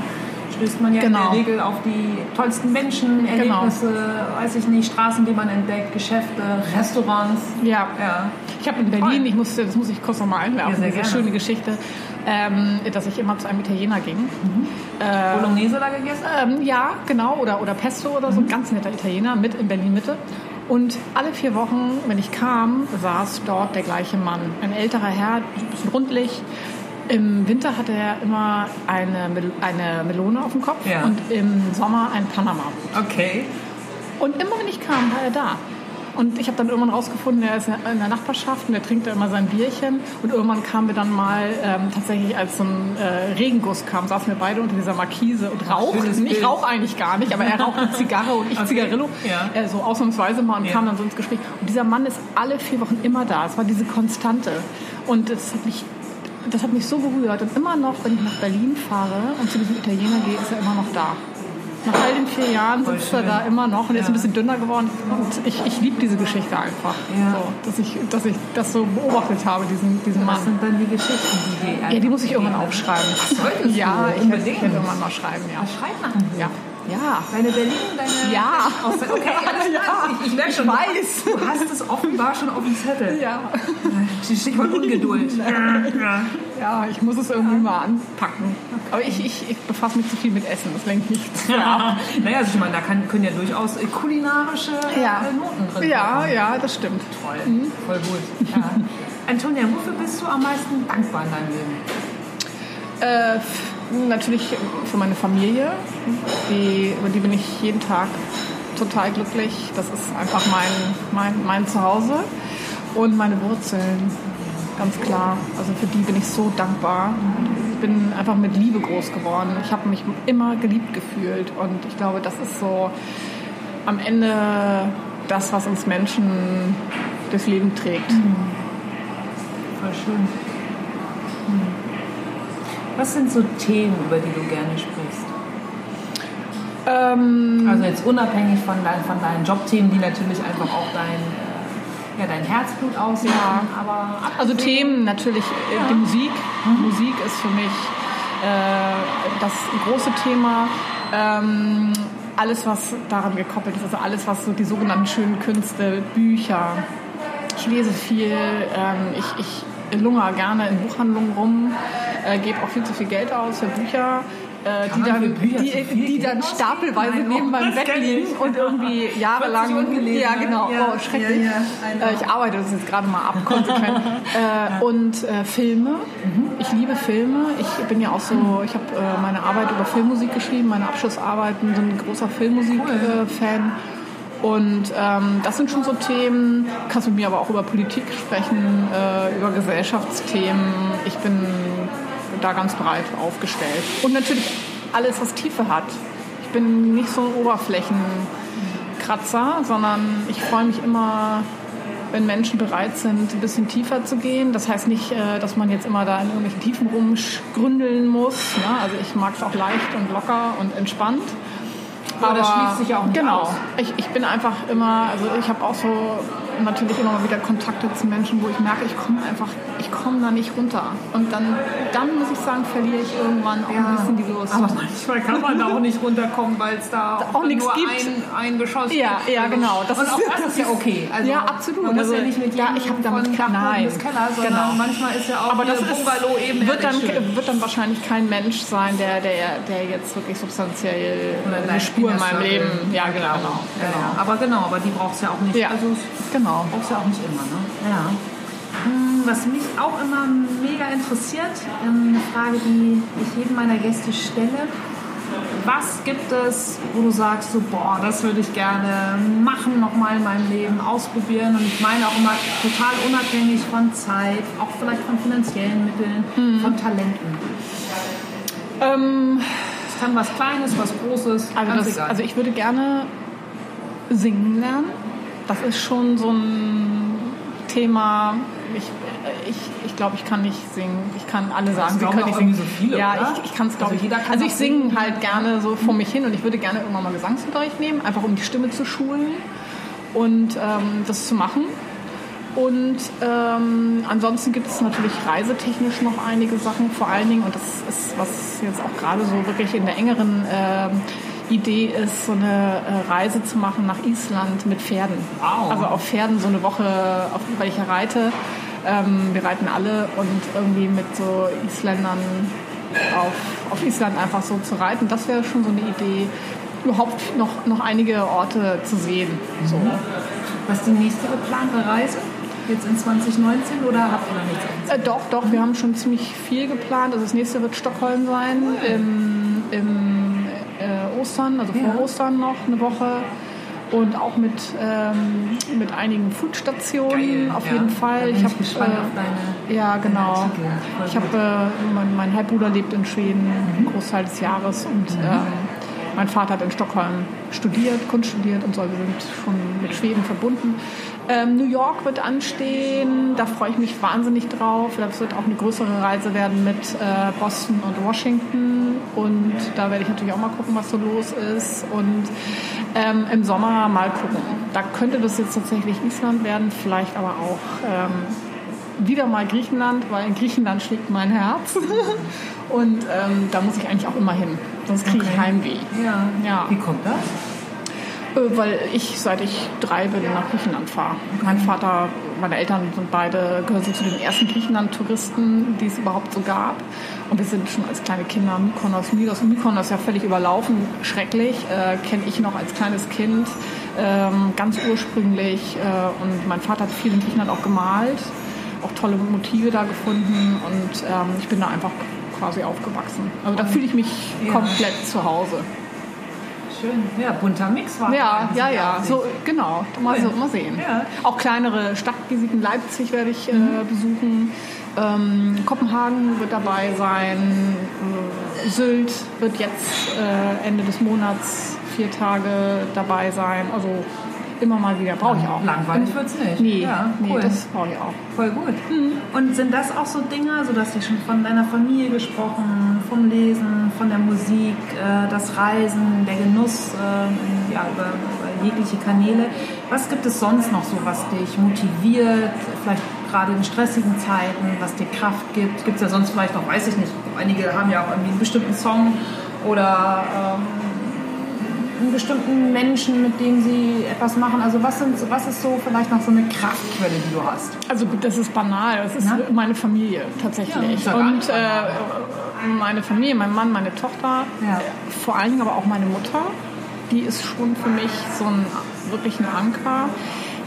stößt man ja Genau. in der Regel auf die tollsten Menschen, Erlebnisse, weiß ich nicht, Straßen, die man entdeckt, Geschäfte, Restaurants. Ja. Ja. Ich habe in Berlin, ich musste, das muss ich kurz nochmal einwerfen, Ja, sehr diese schöne Geschichte, ähm, dass ich immer zu einem Italiener ging. Äh, Bolognese da gegessen? Ähm, ja, genau, oder, oder Pesto oder so, ein ganz netter Italiener mit in Berlin-Mitte. Und alle vier Wochen, wenn ich kam, saß dort der gleiche Mann. Ein älterer Herr, ein bisschen rundlich. Im Winter hatte er immer eine, Mel eine Melone auf dem Kopf Ja. und im Sommer ein Panama. Okay. Und immer wenn ich kam, war er da. Und ich habe dann irgendwann rausgefunden, er ist in der Nachbarschaft und er trinkt da immer sein Bierchen. Und irgendwann kamen wir dann mal ähm, tatsächlich, als so ein äh, Regenguss kam, saßen wir beide unter dieser Markise und rauchten. Ich rauche eigentlich gar nicht, aber er raucht eine Zigarre und ich Okay. Zigarillo. Ja. Äh, so ausnahmsweise mal und Ja. kam dann so ins Gespräch. Und dieser Mann ist alle vier Wochen immer da. Es war diese Konstante. Und das hat mich das hat mich so berührt. Und immer noch, wenn ich nach Berlin fahre und zu diesem Italiener gehe, ist er immer noch da. Nach all den vier Jahren Voll sitzt er schön. da immer noch und er ist ein Ja. bisschen dünner geworden. Und ich, ich liebe diese Geschichte einfach. Ja. So, dass, ich, dass ich das so beobachtet habe, diesen, diesen Mann. Was sind dann die Geschichten, die die Ja, die muss ich irgendwann aufschreiben. ja, ich werde irgendwann mal schreiben, ja. Schreib Buch. Ja. Ja. Deine Berlin, deine... Ja. Aus, okay, [laughs] alles klar. Ja. Ich, ich merke schon, weiß. du hast es offenbar schon auf dem Zettel. Ja. Stichwort Ungeduld. [laughs] ja, ich muss es irgendwie mal anpacken. Aber ich, ich, ich befasse mich zu viel mit Essen, das lenkt nicht zu sehr ab. [laughs] Naja, also ich meine, da kann, können ja durchaus äh, kulinarische äh, Ja. Noten drin Ja, sein. ja, das stimmt. Toll, voll gut. Ja. Antonia, wofür bist du am meisten dankbar in deinem Leben? Äh, natürlich für meine Familie. Die, über die bin ich jeden Tag total glücklich. Das ist einfach mein, mein, mein Zuhause. Und meine Wurzeln, ganz klar. Also für die bin ich so dankbar. Ich bin einfach mit Liebe groß geworden. Ich habe mich immer geliebt gefühlt. Und ich glaube, das ist so am Ende das, was uns Menschen das Leben trägt. Mhm. Voll schön. Was sind so Themen, über die du gerne sprichst? Ähm, also jetzt unabhängig von, dein, von deinen Jobthemen, die natürlich einfach auch dein, äh, ja, dein Herzblut ausmachen. Ja. Aber also Themen natürlich äh, ja. die Musik. Mhm. Musik ist für mich äh, das große Thema. Ähm, alles, was daran gekoppelt ist, also alles, was so die sogenannten schönen Künste, Bücher. Ich lese viel, ähm, ich, ich lungere gerne in Buchhandlungen rum, äh, gebe auch viel zu viel Geld aus für Bücher. Äh, die, dann, die, die dann stapelweise neben meinem Bett liegen und irgendwie [laughs] jahrelang. Ja, genau. Ja, oh, schrecklich. Ja, ja, äh, ich arbeite das jetzt gerade mal ab, konsequent. [laughs] äh, und äh, Filme. Ich liebe Filme. Ich bin ja auch so, ich habe äh, meine Arbeit über Filmmusik geschrieben, meine Abschlussarbeiten sind ein großer Filmmusik-Fan. Und ähm, das sind schon so Themen. Kannst mit mir aber auch über Politik sprechen, äh, über Gesellschaftsthemen. Ich bin da ganz breit aufgestellt. Und natürlich alles, was Tiefe hat. Ich bin nicht so ein Oberflächenkratzer, sondern ich freue mich immer, wenn Menschen bereit sind, ein bisschen tiefer zu gehen. Das heißt nicht, äh, dass man jetzt immer da in irgendwelchen Tiefen rumgründeln muss. Ne? Also ich mag es auch leicht und locker und entspannt. Aber, das schließt sich auch nicht Genau. Aus. Ich, ich bin einfach immer, also ich habe auch so natürlich immer mal wieder Kontakte zu Menschen, wo ich merke, ich komme einfach, ich komme da nicht runter. Und dann, dann muss ich sagen, verliere ich irgendwann auch ja, ein bisschen die Lust. Aber manchmal kann man da auch nicht runterkommen, weil es da auch, auch nichts gibt. Ein, ein Geschoss ja, gibt. Ja, genau. Das, ist, auch [laughs] das ist ja okay. Also, ja, absolut. Man muss also, ja nicht mit ja, ich habe damit von nein, bis Keller, sondern genau. manchmal ist ja auch Aber das Bungalow eben wird dann, wird dann wahrscheinlich kein Mensch sein, der, der, der jetzt wirklich substanziell eine Spur in meinem Leben. Ja, genau. genau. genau. Aber genau, aber die braucht es ja auch nicht. Ja, also, genau. Brauchst ja auch nicht immer, ne? Ja. Hm, was mich auch immer mega interessiert, ähm, eine Frage, die ich jedem meiner Gäste stelle. Was gibt es, wo du sagst, so, boah, das würde ich gerne machen, nochmal in meinem Leben, ausprobieren? Und ich meine auch immer total unabhängig von Zeit, auch vielleicht von finanziellen Mitteln, mhm. von Talenten. Ähm, es kann was Kleines, was Großes, also, das, also ich würde gerne singen lernen. Das ist schon so ein Thema, ich, ich, ich glaube, ich kann nicht singen. Ich kann alle sagen, sie können nicht singen. So viele, ja, oder? ich, ich kann es, glaube also ich. Also ich singe halt gerne so vor mich hin und ich würde gerne irgendwann mal Gesangsunterricht nehmen, einfach um die Stimme zu schulen und ähm, das zu machen. Und ähm, ansonsten gibt es natürlich reisetechnisch noch einige Sachen, vor allen Dingen, und das ist, was jetzt auch gerade so wirklich in der engeren ähm, Idee ist, so eine äh, Reise zu machen nach Island mit Pferden. Wow. Also auf Pferden so eine Woche, auf, weil ich ja reite. Ähm, wir reiten alle und irgendwie mit so Isländern auf, auf Island einfach so zu reiten, das wäre schon so eine Idee. Überhaupt noch, noch einige Orte zu sehen. So. Mhm. Was ist die nächste geplante Reise? Jetzt in 2019 oder habt ihr noch nichts? Äh, doch, doch, wir haben schon ziemlich viel geplant. Also das nächste wird Stockholm sein. Im, im äh, Ostern, also vor ja. Ostern noch eine Woche. Und auch mit, ähm, mit einigen Foodstationen auf ja. jeden Fall. ich habe äh, ja genau. Ich habe äh, mein, mein, Halbbruder lebt in Schweden mhm. einen Großteil des Jahres und mhm. ähm, mein Vater hat in Stockholm studiert, Kunst studiert und so. Wir sind schon mit Schweden verbunden. Ähm, New York wird anstehen, da freue ich mich wahnsinnig drauf. Das wird auch eine größere Reise werden mit äh, Boston und Washington. Und da werde ich natürlich auch mal gucken, was so los ist. Und ähm, im Sommer mal gucken. Da könnte das jetzt tatsächlich Island werden, vielleicht aber auch ähm, wieder mal Griechenland, weil in Griechenland schlägt mein Herz. [laughs] und ähm, da muss ich eigentlich auch immer hin, sonst kriege okay. ich Heimweh. Ja. ja. Wie kommt das? Äh, weil ich, seit ich drei bin, nach Griechenland fahre. Mein Vater, meine Eltern sind beide, gehören zu den ersten Griechenland-Touristen, die es überhaupt so gab. Und wir sind schon als kleine Kinder Mykonos, Mykonos, Mykonos ja völlig überlaufen, schrecklich. Äh, Kenne ich noch als kleines Kind, ähm, ganz ursprünglich. Äh, und mein Vater hat viel in Griechenland auch gemalt, auch tolle Motive da gefunden. Und ähm, ich bin da einfach quasi aufgewachsen. Also da fühle ich mich Ja. komplett zu Hause. Schön. Ja, bunter Mix war Ja, ja, ja, so genau. Mal, so, mal sehen. Ja. Auch kleinere Stadtvisiten. Leipzig werde ich äh, Mhm. besuchen. Ähm, Kopenhagen wird dabei sein. Äh, Sylt wird jetzt äh, Ende des Monats vier Tage dabei sein. Also immer mal wieder. Brauche ich auch. Langweilig wird es nicht. Nee, ja, nee cool. das brauche ich auch. Voll gut. Und sind das auch so Dinge, also du hast ja schon von deiner Familie gesprochen, vom Lesen, von der Musik, äh, das Reisen, der Genuss äh, ja, über, über jegliche Kanäle. Was gibt es sonst noch so, was dich motiviert, vielleicht gerade in stressigen Zeiten, was dir Kraft gibt? Gibt es ja sonst vielleicht noch, weiß ich nicht, einige haben ja auch irgendwie einen bestimmten Song oder ähm, einen bestimmten Menschen, mit dem sie etwas machen. Also was, sind, was ist so vielleicht noch so eine Kraftquelle, die du hast? Also gut, das ist banal. Das ist Na? meine Familie tatsächlich. ja Und äh, meine Familie, mein Mann, meine Tochter, Ja. vor allen Dingen aber auch meine Mutter, die ist schon für mich so ein wirklich ein Anker.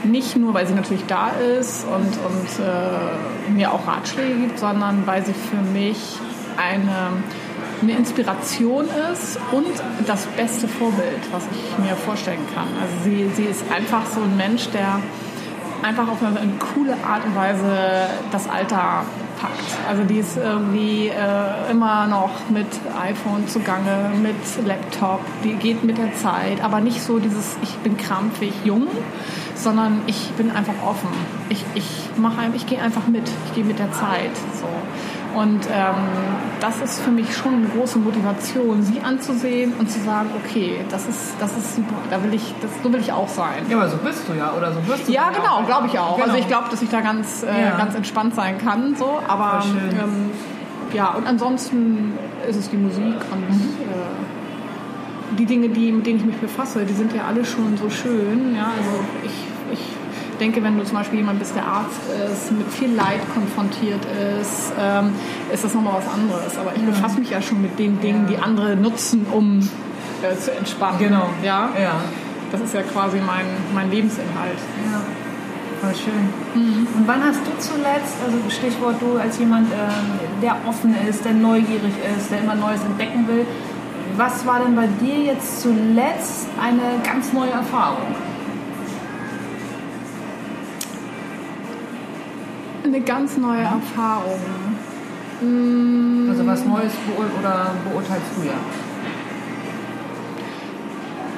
Nicht nur, weil sie natürlich da ist und, und äh, mir auch Ratschläge gibt, sondern weil sie für mich eine, eine Inspiration ist und das beste Vorbild, was ich mir vorstellen kann. Also sie, sie ist einfach so ein Mensch, der einfach auf eine, eine coole Art und Weise das Alter packt. Also die ist irgendwie äh, immer noch mit iPhone zugange, mit Laptop, die geht mit der Zeit, aber nicht so dieses ich bin krampfig jung, sondern ich bin einfach offen. Ich, ich ich gehe einfach mit, ich gehe mit der Zeit. So. Und ähm, das ist für mich schon eine große Motivation, sie anzusehen und zu sagen, okay, das ist, das ist super, da will ich, das, so will ich auch sein. Ja, aber so bist du ja, oder so wirst du Ja, genau, glaube ich auch. Genau. Also ich glaube, dass ich da ganz, äh, Ja. ganz entspannt sein kann. So. Aber ähm, ja, und ansonsten ist es die Musik und Mhm. äh, die Dinge, die, mit denen ich mich befasse, die sind ja alle schon so schön. Ja, also ich denke, wenn du zum Beispiel jemand bist, der Arzt ist, mit viel Leid konfrontiert ist, ähm, ist das nochmal was anderes. Aber ich befasse mich ja schon mit den Dingen, die andere nutzen, um äh, zu entspannen. Genau. Ja? Ja. Das ist ja quasi mein, mein Lebensinhalt. Ja, voll schön. Und wann hast du zuletzt, also Stichwort du als jemand, ähm, der offen ist, der neugierig ist, der immer Neues entdecken will, was war denn bei dir jetzt zuletzt eine ganz neue Erfahrung? Eine ganz neue Erfahrung. Mm, Also was Neues oder beurteilst du ja?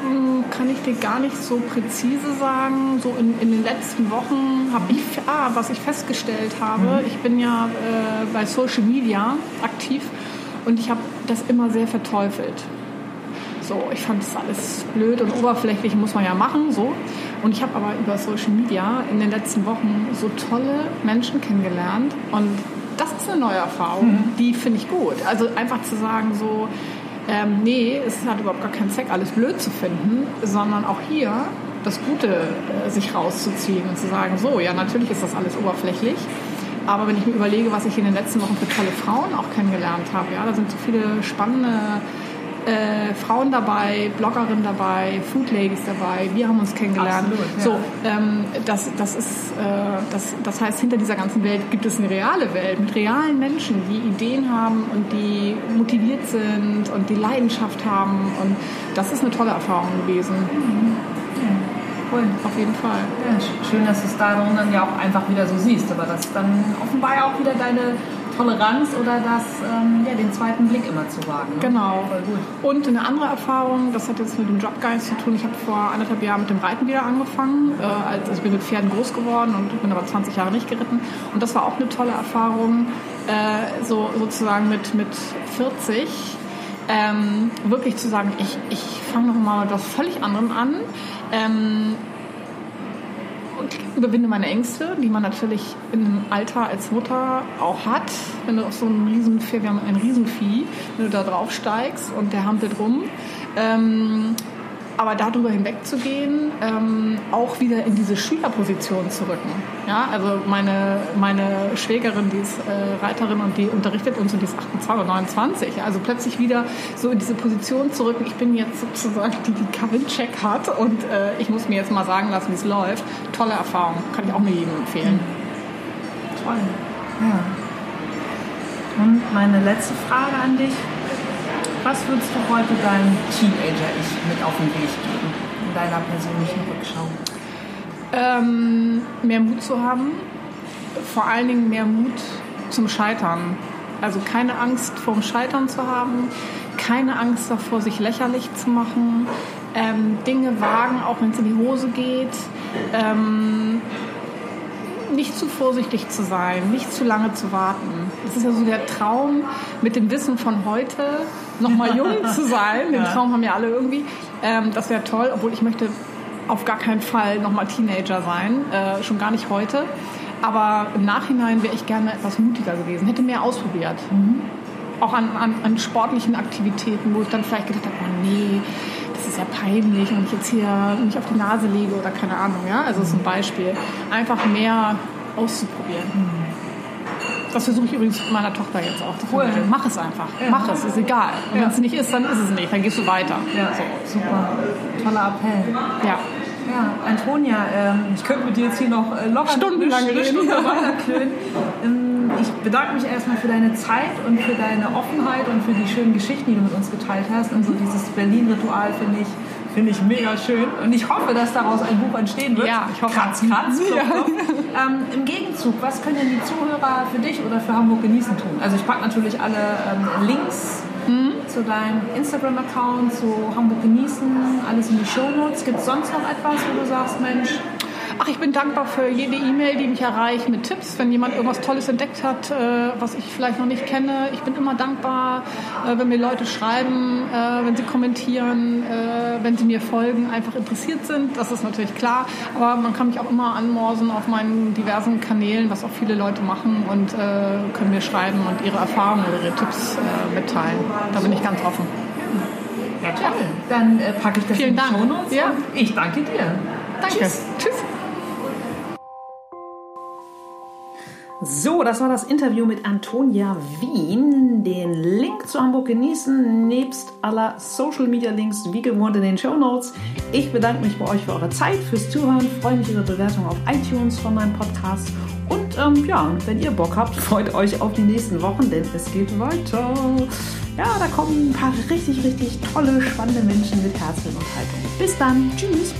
mm, Kann ich dir gar nicht so präzise sagen. So in, in den letzten Wochen habe ich, ah, was ich festgestellt habe, ich bin ja äh, bei Social Media aktiv und ich habe das immer sehr verteufelt. So, ich fand das alles blöd und oberflächlich, muss man ja machen, so. Und ich habe aber über Social Media in den letzten Wochen so tolle Menschen kennengelernt und das ist eine neue Erfahrung, die finde ich gut. Also einfach zu sagen so, ähm, nee, es hat überhaupt gar keinen Zweck, alles blöd zu finden, sondern auch hier das Gute äh, sich rauszuziehen und zu sagen, so, ja, natürlich ist das alles oberflächlich, aber wenn ich mir überlege, was ich in den letzten Wochen für tolle Frauen auch kennengelernt habe, ja, da sind so viele spannende äh, Frauen dabei, Bloggerinnen dabei, Food Ladies dabei. Wir haben uns kennengelernt. Absolut, ja. So, ähm, das, das ist, äh, das, das heißt, hinter dieser ganzen Welt gibt es eine reale Welt mit realen Menschen, die Ideen haben und die motiviert sind und die Leidenschaft haben. Und das ist eine tolle Erfahrung gewesen. Cool. Auf jeden Fall. Ja, sch- schön, dass du es darin dann ja auch einfach wieder so siehst, aber das dann offenbar auch wieder deine Toleranz oder das, ähm, ja, den zweiten Blick immer zu wagen. Ne? Genau. Voll gut. Und eine andere Erfahrung, das hat jetzt mit dem Jobgeist zu tun. Ich habe vor anderthalb Jahren mit dem Reiten wieder angefangen. Äh, als- also ich bin mit Pferden groß geworden und bin aber 20 Jahre nicht geritten. Und das war auch eine tolle Erfahrung, äh, so sozusagen mit, mit 40. Ähm, wirklich zu sagen, ich, ich fange noch mal mit was völlig anderem an. Ähm, überwinde meine Ängste, die man natürlich im Alter als Mutter auch hat. Wenn du auf so einem Riesenvieh, wir haben ein Riesenvieh, wenn du da drauf steigst und der hampelt rum. Ähm, aber darüber hinwegzugehen, ähm, auch wieder in diese Schülerposition zu rücken. Ja, also meine, meine Schwägerin, die ist äh, Reiterin und die unterrichtet uns und die ist 28 oder 29. Also plötzlich wieder so in diese Position zu rücken. Ich bin jetzt sozusagen die, die keinen Check hat und äh, ich muss mir jetzt mal sagen lassen, wie es läuft. Tolle Erfahrung, kann ich auch mir jedem empfehlen. Toll. Ja. Und meine letzte Frage an dich. Was würdest du heute deinem Teenager-Ich mit auf den Weg geben in deiner persönlichen Rückschau? Ähm, mehr Mut zu haben, vor allen Dingen mehr Mut zum Scheitern. Also keine Angst vorm Scheitern zu haben, keine Angst davor, sich lächerlich zu machen, ähm, Dinge wagen, auch wenn es in die Hose geht. Ähm, nicht zu vorsichtig zu sein, nicht zu lange zu warten. Das ist ja so der Traum, mit dem Wissen von heute nochmal jung [laughs] zu sein. Den Traum haben ja alle irgendwie. Ähm, das wäre toll, obwohl ich möchte auf gar keinen Fall nochmal Teenager sein, äh, schon gar nicht heute. Aber im Nachhinein wäre ich gerne etwas mutiger gewesen, hätte mehr ausprobiert. Mhm. Auch an, an, an, sportlichen Aktivitäten, wo ich dann vielleicht gedacht habe, oh nee, das ist ja peinlich, wenn ich jetzt hier mich auf die Nase lege oder keine Ahnung. Ja? Also das ist ein Beispiel. Einfach mehr auszuprobieren. Mhm. Das versuche ich übrigens mit meiner Tochter jetzt auch zu cool. Mach es einfach. Ja. Mach es, ist egal. Und ja. wenn es nicht ist, dann ist es nicht. Dann gehst du weiter. Ja. So. Super. Toller Appell. Ja. Ja, Antonia, ähm, ich könnte mit dir jetzt hier noch äh, locker stundenlang reden. [laughs] Ich bedanke mich erstmal für deine Zeit und für deine Offenheit und für die schönen Geschichten, die du mit uns geteilt hast. Und so dieses Berlin-Ritual finde ich, finde ich mega schön. Und ich hoffe, dass daraus ein Buch entstehen wird. Ja, ich hoffe. Kratz, kratz. [laughs] Ja. Ähm, Im Gegenzug, was können denn die Zuhörer für dich oder für Hamburg genießen tun? Also ich packe natürlich alle ähm, Links mhm. zu deinem Instagram-Account, zu Hamburg genießen, alles in die Shownotes. Gibt es sonst noch etwas, wo du sagst, Mensch, Ach, ich bin dankbar für jede E-Mail, die mich erreicht mit Tipps, wenn jemand irgendwas Tolles entdeckt hat, äh, was ich vielleicht noch nicht kenne. Ich bin immer dankbar, äh, wenn mir Leute schreiben, äh, wenn sie kommentieren, wenn sie mir folgen, einfach interessiert sind. Das ist natürlich klar. Aber man kann mich auch immer anmorsen auf meinen diversen Kanälen, was auch viele Leute machen und können mir schreiben und ihre Erfahrungen oder ihre Tipps mitteilen. Da bin ich ganz offen. Ja, toll. Dann packe ich das Vielen in die Dank. Shownotes. Ja. Ich danke dir. Danke. Tschüss. Tschüss. So, das war das Interview mit Antonia Wien. Den Link zu Hamburg genießen, nebst aller Social Media Links, wie gewohnt in den Show Notes. Ich bedanke mich bei euch für eure Zeit, fürs Zuhören, freue mich über Bewertung auf iTunes von meinem Podcast. Und ähm, ja, wenn ihr Bock habt, [laughs] freut euch auf die nächsten Wochen, denn es geht weiter. Ja, da kommen ein paar richtig, richtig tolle, spannende Menschen mit Herz und Haltung. Bis dann. Tschüss.